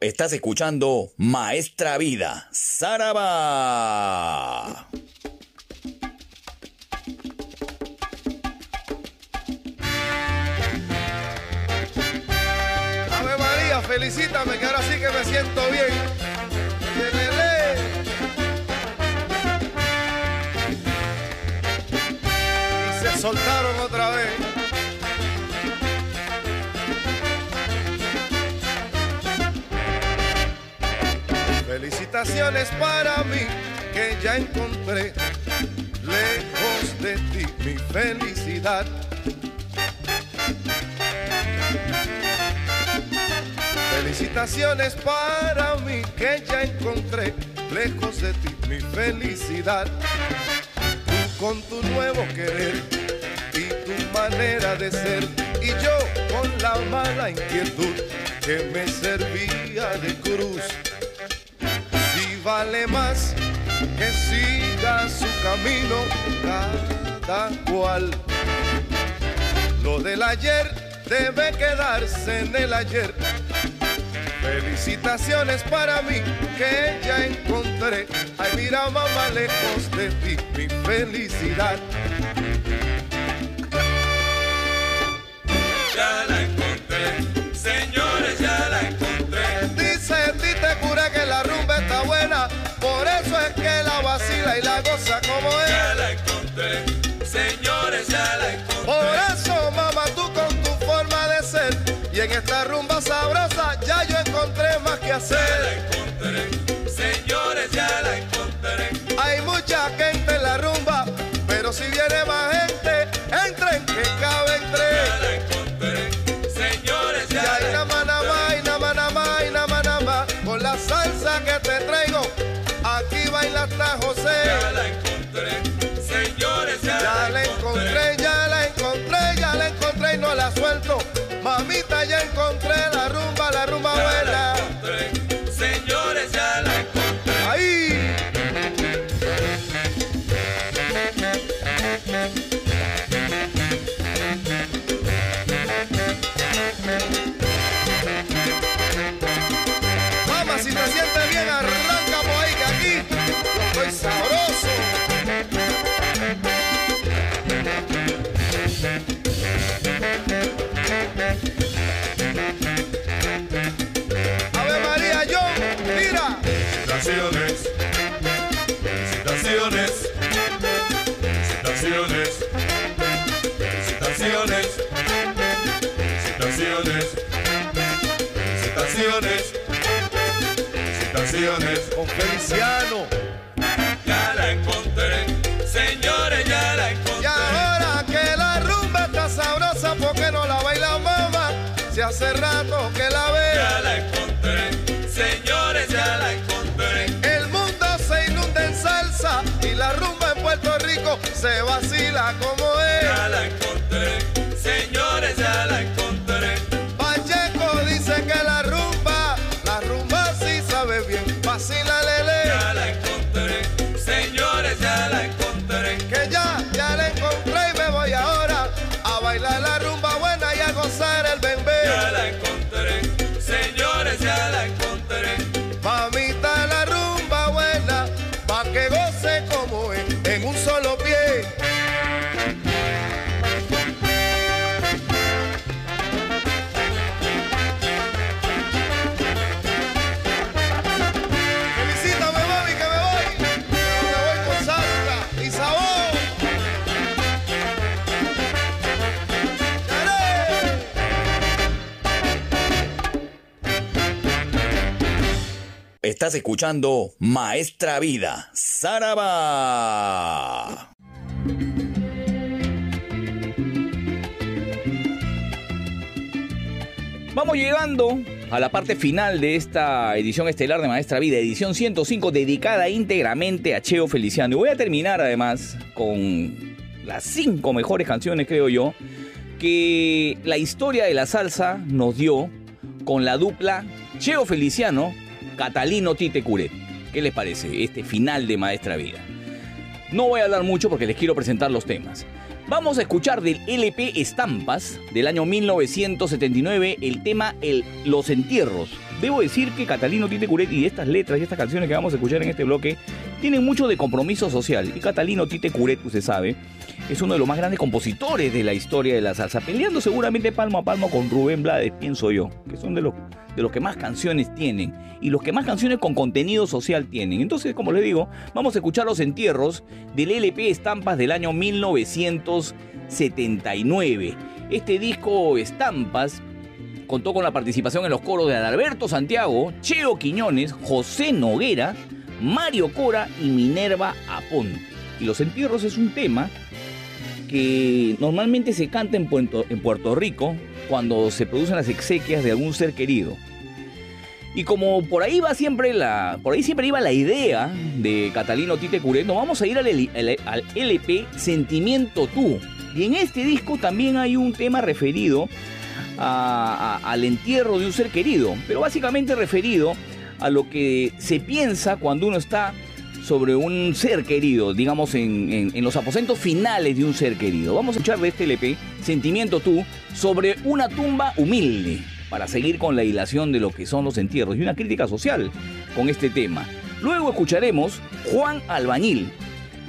Estás escuchando Maestra Vida, Saraba. Felicítame que ahora sí que me siento bien. Y se soltaron otra vez. Felicitaciones para mí que ya encontré lejos de ti mi felicidad. Felicitaciones para mí que ya encontré lejos de ti mi felicidad. Tú con tu nuevo querer y tu manera de ser y yo con la mala inquietud que me servía de cruz. Si vale más que siga su camino cada cual. Lo del ayer debe quedarse en el ayer. Felicitaciones para mí que ya encontré. Ay, mira mamá, lejos de ti mi felicidad. Ya la encontré, señores, ya la encontré. Dice Tite Cura que la rumba está buena, por eso es que la vacila y la goza como es. Pero si viene Con Feliciano. Ya la encontré, señores, ya la Y encontré. ahora que la rumba está sabrosa, ¿por qué no la baila mamá? Si hace rato que la Ya veo. la encontré, señores, ya la encontré. El mundo se inunda en salsa y la rumba en Puerto Rico se vacila como Ya es. la encontré, señores, ya la encontré. Bien. Vacila Estás escuchando Maestra Vida, Saraba. Vamos llegando a la parte final de esta edición estelar de Maestra Vida, edición 105, dedicada íntegramente a Cheo Feliciano. Y voy a terminar además con las cinco mejores canciones, creo yo, que la historia de la salsa nos dio con la dupla Cheo Feliciano, Catalino Tite Curet. ¿Qué les parece este final de Maestra Vida? No voy a hablar mucho porque les quiero presentar los temas. Vamos a escuchar del LP Estampas del año 1979 el tema el, Los Entierros. Debo decir que Catalino Tite Curet y estas letras y estas canciones que vamos a escuchar en este bloque tienen mucho de compromiso social. Y Catalino Tite Curet, usted sabe, es uno de los más grandes compositores de la historia de la salsa, peleando seguramente palmo a palmo con Rubén Blades, pienso yo, que son de los, de los que más canciones tienen y los que más canciones con contenido social tienen. Entonces, como les digo, vamos a escuchar los entierros del LP Estampas del año 1979. Este disco Estampas contó con la participación en los coros de Adalberto Santiago, Cheo Quiñones, José Noguera, Mario Cora y Minerva Aponte. Y los entierros es un tema que normalmente se canta en Puerto, Rico cuando se producen las exequias de algún ser querido. Y como por ahí va siempre la, por ahí siempre iba la idea de Catalino Tite Curet, nos vamos a ir al LP Sentimiento Tú. Y en este disco también hay un tema referido al entierro de un ser querido, pero básicamente referido a lo que se piensa cuando uno está sobre un ser querido, digamos en, en- en los aposentos finales de un ser querido. Vamos a escuchar de este LP, Sentimiento Tú, sobre una tumba humilde, para seguir con la hilación de lo que son los entierros y una crítica social con este tema. Luego escucharemos Juan Albañil,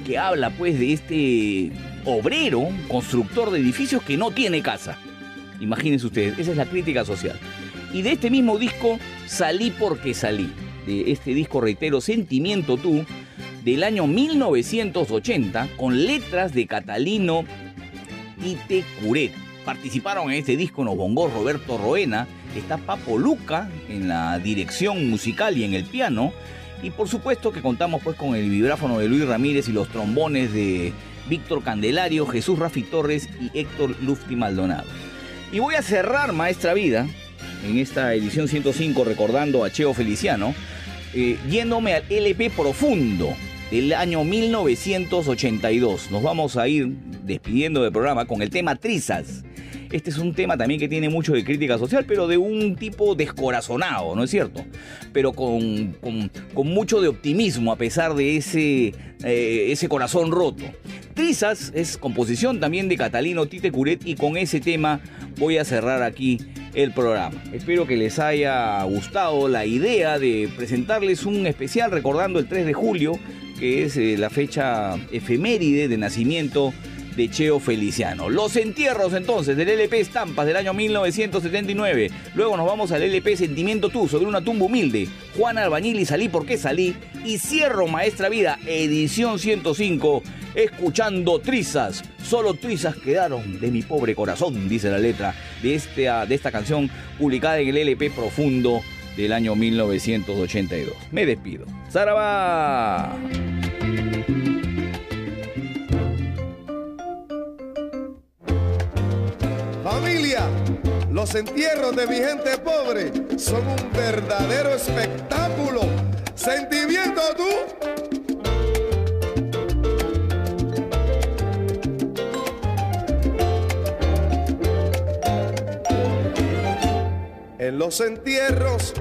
que habla pues de este obrero, constructor de edificios que no tiene casa. Imagínense ustedes, esa es la crítica social. Y de este mismo disco, Salí porque salí. De este disco, reitero, Sentimiento Tú, del año 1980, con letras de Catalino Tite Curet. Participaron en este disco los bongos Roberto Roena, está Papo Luca en la dirección musical y en el piano, y por supuesto que contamos pues con el vibráfono de Luis Ramírez y los trombones de Víctor Candelario, Jesús Rafi Torres y Héctor Lufti Maldonado. Y voy a cerrar Maestra Vida en esta edición 105 recordando a Cheo Feliciano, eh, yéndome al LP Profundo del año 1982. Nos vamos a ir despidiendo del programa con el tema Trizas. Este es un tema también que tiene mucho de crítica social, pero de un tipo descorazonado, ¿no es cierto? Pero con, con- mucho de optimismo a pesar de ese, eh, ese corazón roto. Trizas es composición también de Catalino Tite Curet y con ese tema voy a cerrar aquí el programa. Espero que les haya gustado la idea de presentarles un especial recordando el 3 de julio, que es eh, la fecha efeméride de nacimiento de Cheo Feliciano. Los entierros entonces del LP Estampas del año 1979. Luego nos vamos al LP Sentimiento Tú sobre una tumba humilde. Juan Albañil y Salí porque salí. Y cierro Maestra Vida, edición 105, escuchando trizas. Solo trizas quedaron de mi pobre corazón, dice la letra de, este, de esta canción publicada en el LP Profundo del año 1982. Me despido. ¡Zaraba! Familia, los entierros de mi gente pobre son un verdadero espectáculo. Sentimiento tú. En los entierros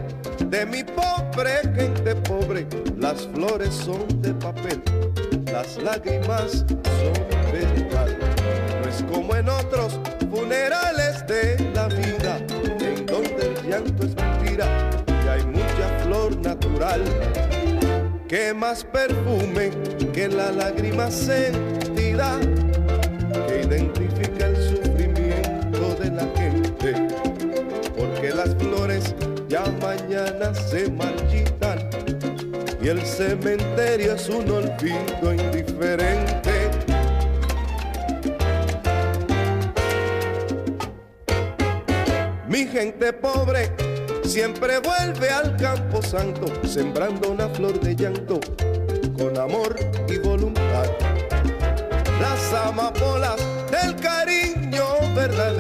de mi pobre gente pobre, las flores son de papel, las lágrimas son verdad. No es como en otros funerales de la vida, en donde el llanto es mentira y hay mucha flor natural. Que más perfume que la lágrima sentida que identifica el sufrimiento de la gente porque las flores ya mañana se marchitan y el cementerio es un olvido indiferente. Gente pobre siempre vuelve al campo santo, sembrando una flor de llanto con amor y voluntad. Las amapolas del cariño verdadero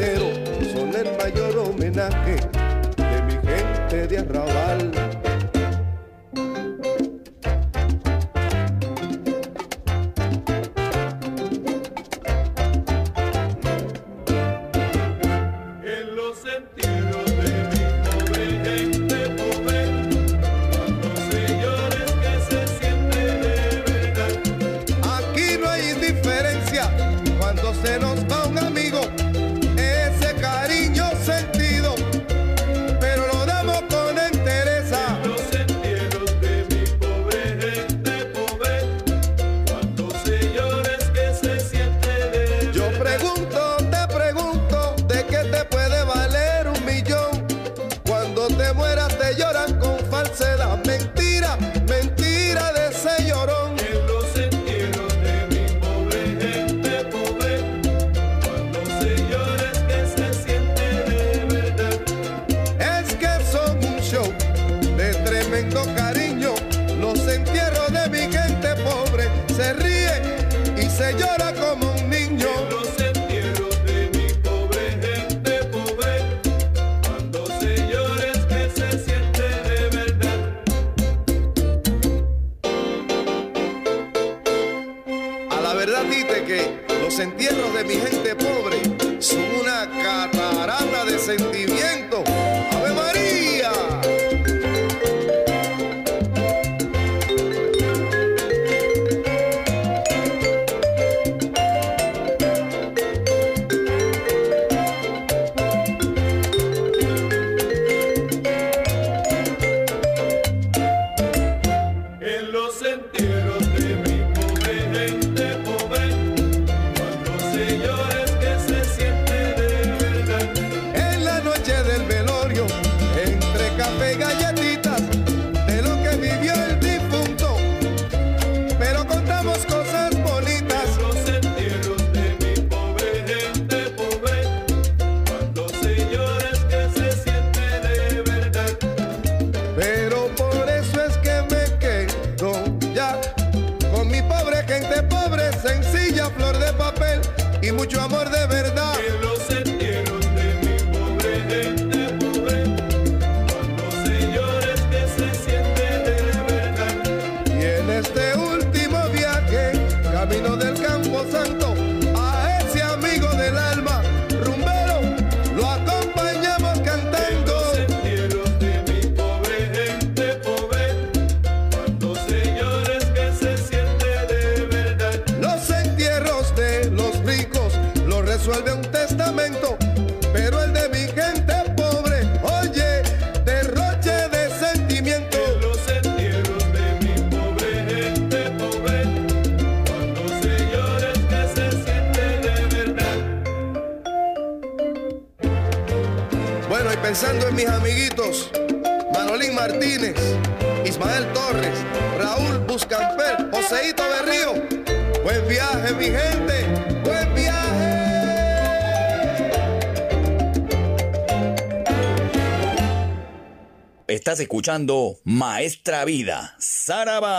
Escuchando Maestra Vida, Saraba.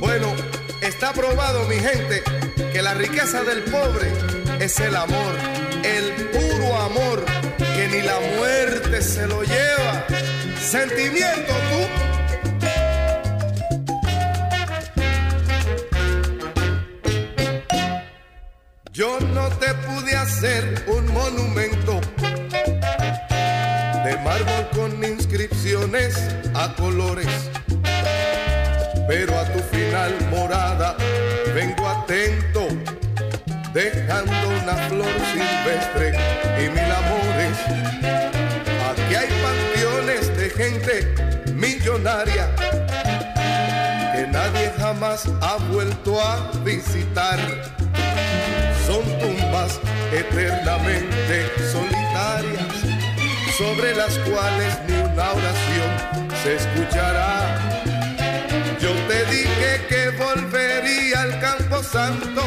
Bueno, está probado, mi gente, que la riqueza del pobre es el amor, el puro amor, que ni la muerte se lo lleva. Sentimiento tú. Yo no te pude hacer un monumento de mármol con inscripciones a colores pero a tu final morada vengo atento, dejando una flor silvestre y mil amores. Aquí hay panteones de gente millonaria que nadie jamás ha vuelto a visitar. Son tumbas eternamente solitarias, sobre las cuales ni una oración se escuchará. Yo te dije que volvería al campo santo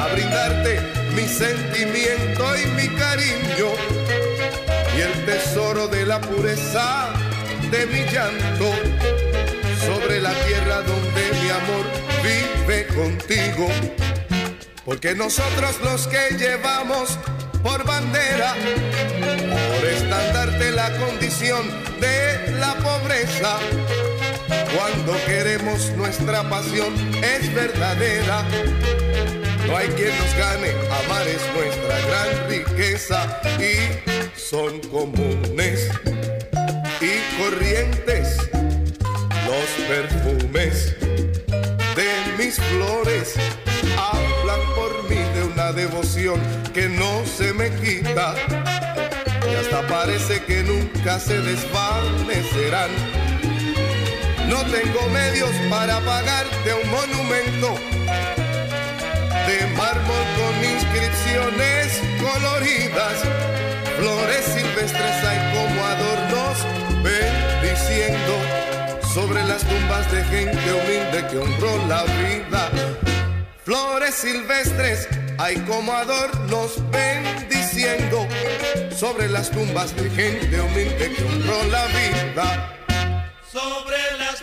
a brindarte mi sentimiento y mi cariño y el tesoro de la pureza de mi llanto sobre la tierra donde mi amor vive contigo. Porque nosotros los que llevamos por bandera, por estandarte la condición de la pobreza, cuando queremos nuestra pasión es verdadera. No hay quien nos gane, amar es nuestra gran riqueza y son comunes y corrientes los perfumes mis flores. Hablan por mí de una devoción que no se me quita y hasta parece que nunca se desvanecerán. No tengo medios para pagarte un monumento de mármol con inscripciones coloridas. Flores silvestres hay como adornos bendiciendo sobre las tumbas de gente humilde que honró la vida. Flores silvestres hay como adornos bendiciendo sobre las tumbas de gente humilde que honró la vida. Sobre las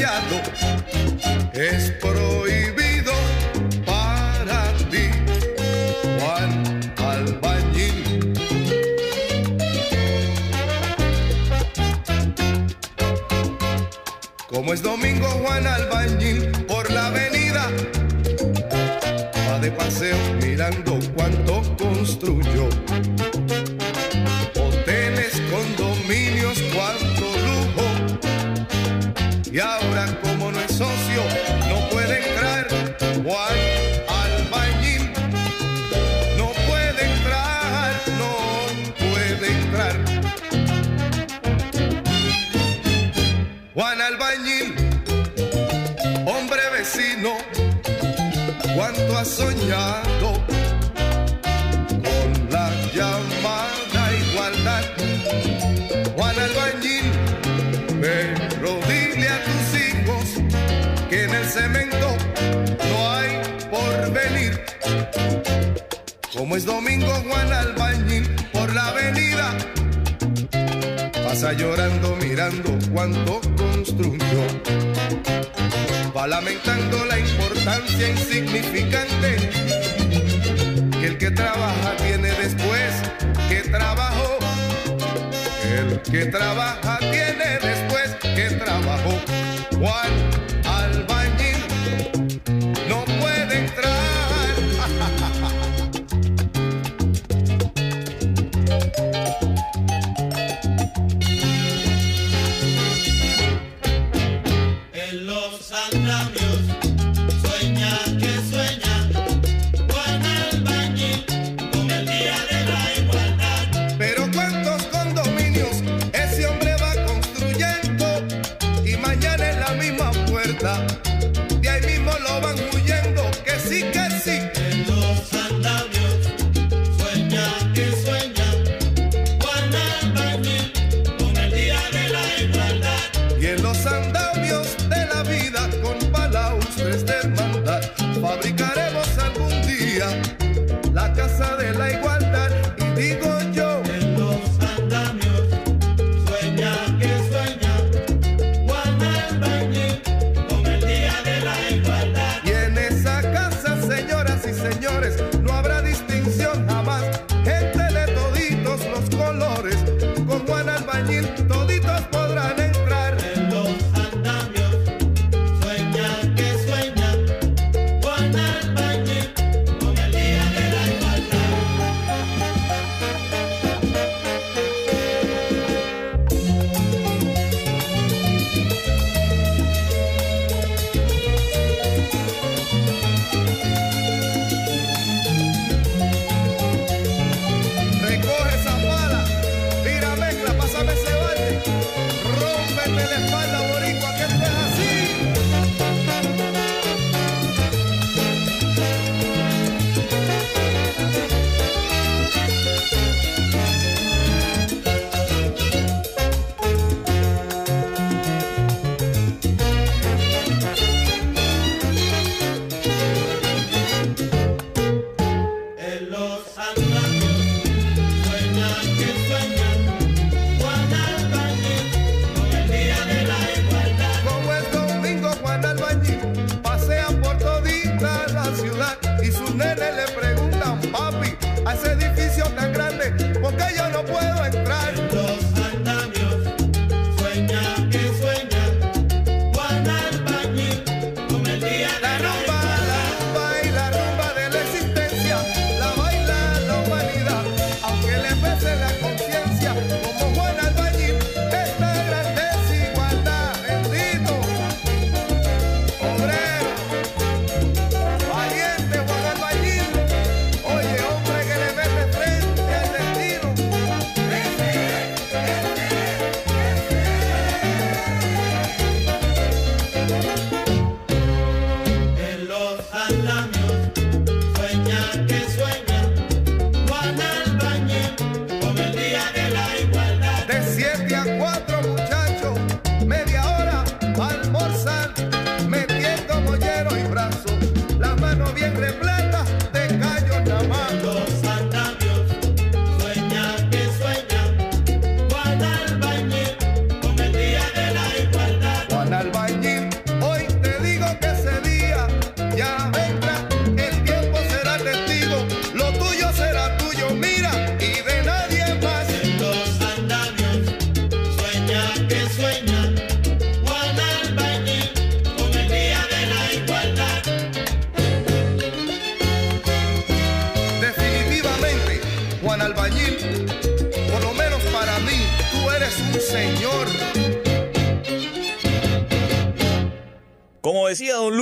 prateado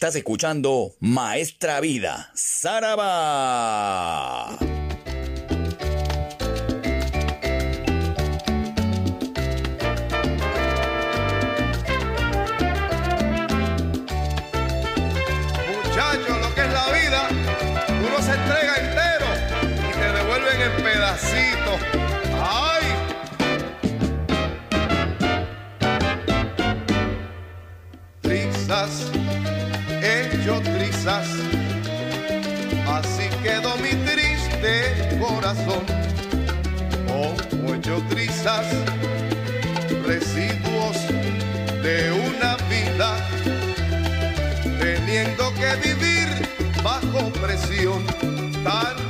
Estás escuchando Maestra Vida, Saraba. corazón como hecho trizas, residuos de una vida, teniendo que vivir bajo presión tan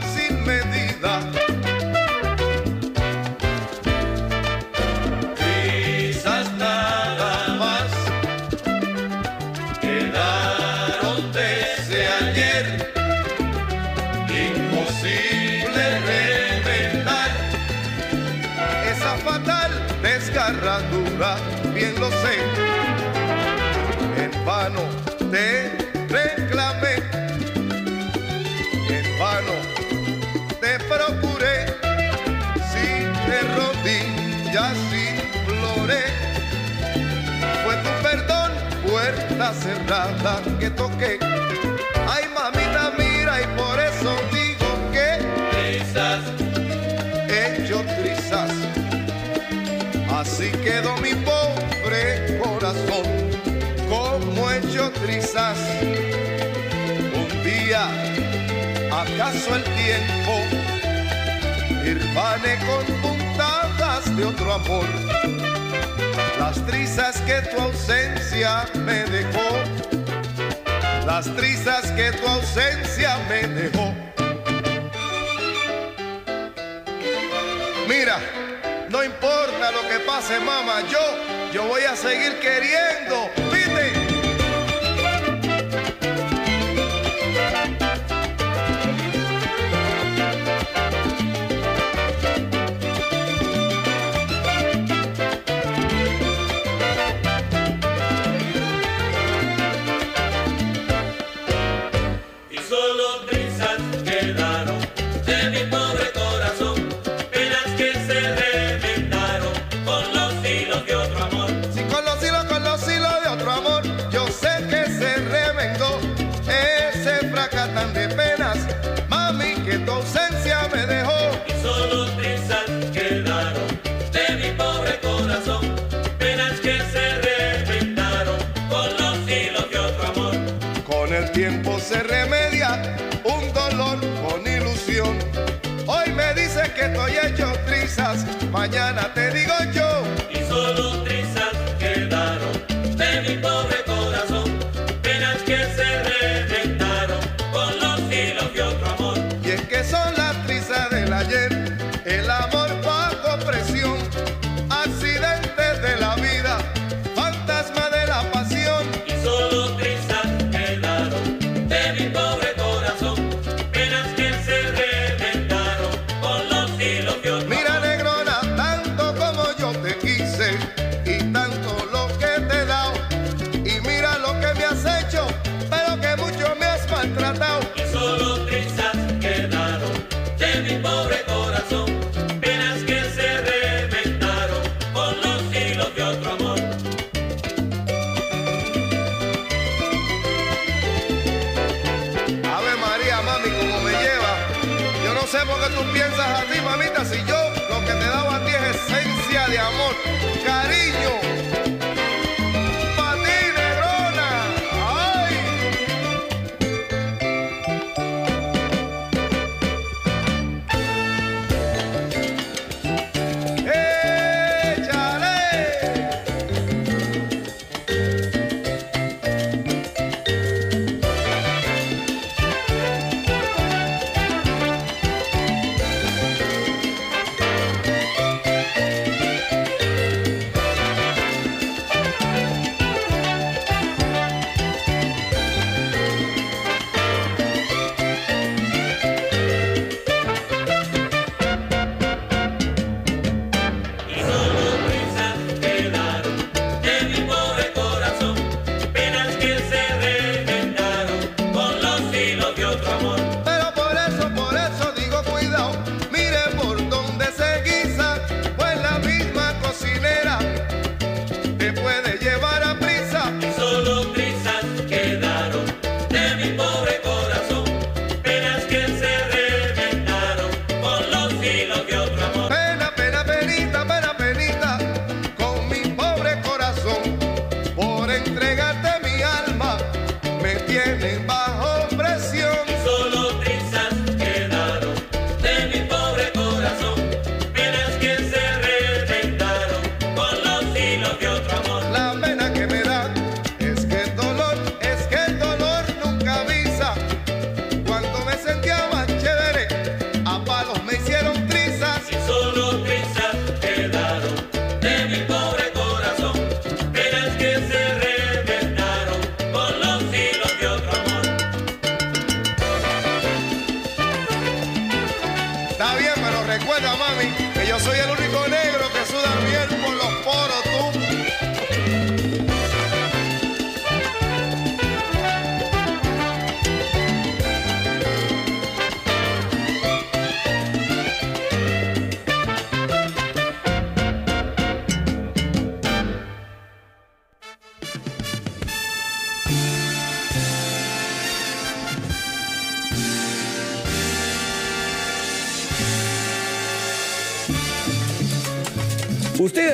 En vano te reclamé, en vano te procuré, si te rodillas imploré. Fue tu perdón, puerta cerrada que toqué. Así quedó mi pobre corazón, como hecho trizas. Un día, acaso el tiempo, irvane con puntadas de otro amor. Las trizas que tu ausencia me dejó, las trizas que tu ausencia me dejó mama. Yo, yo voy a seguir queriendo. tu ausencia me dejó. Y solo trizas quedaron de mi pobre corazón. Penas que se reventaron con los hilos de otro amor. Con el tiempo se remedia un dolor con ilusión. Hoy me dice que estoy hecho trizas. Mañana te digo.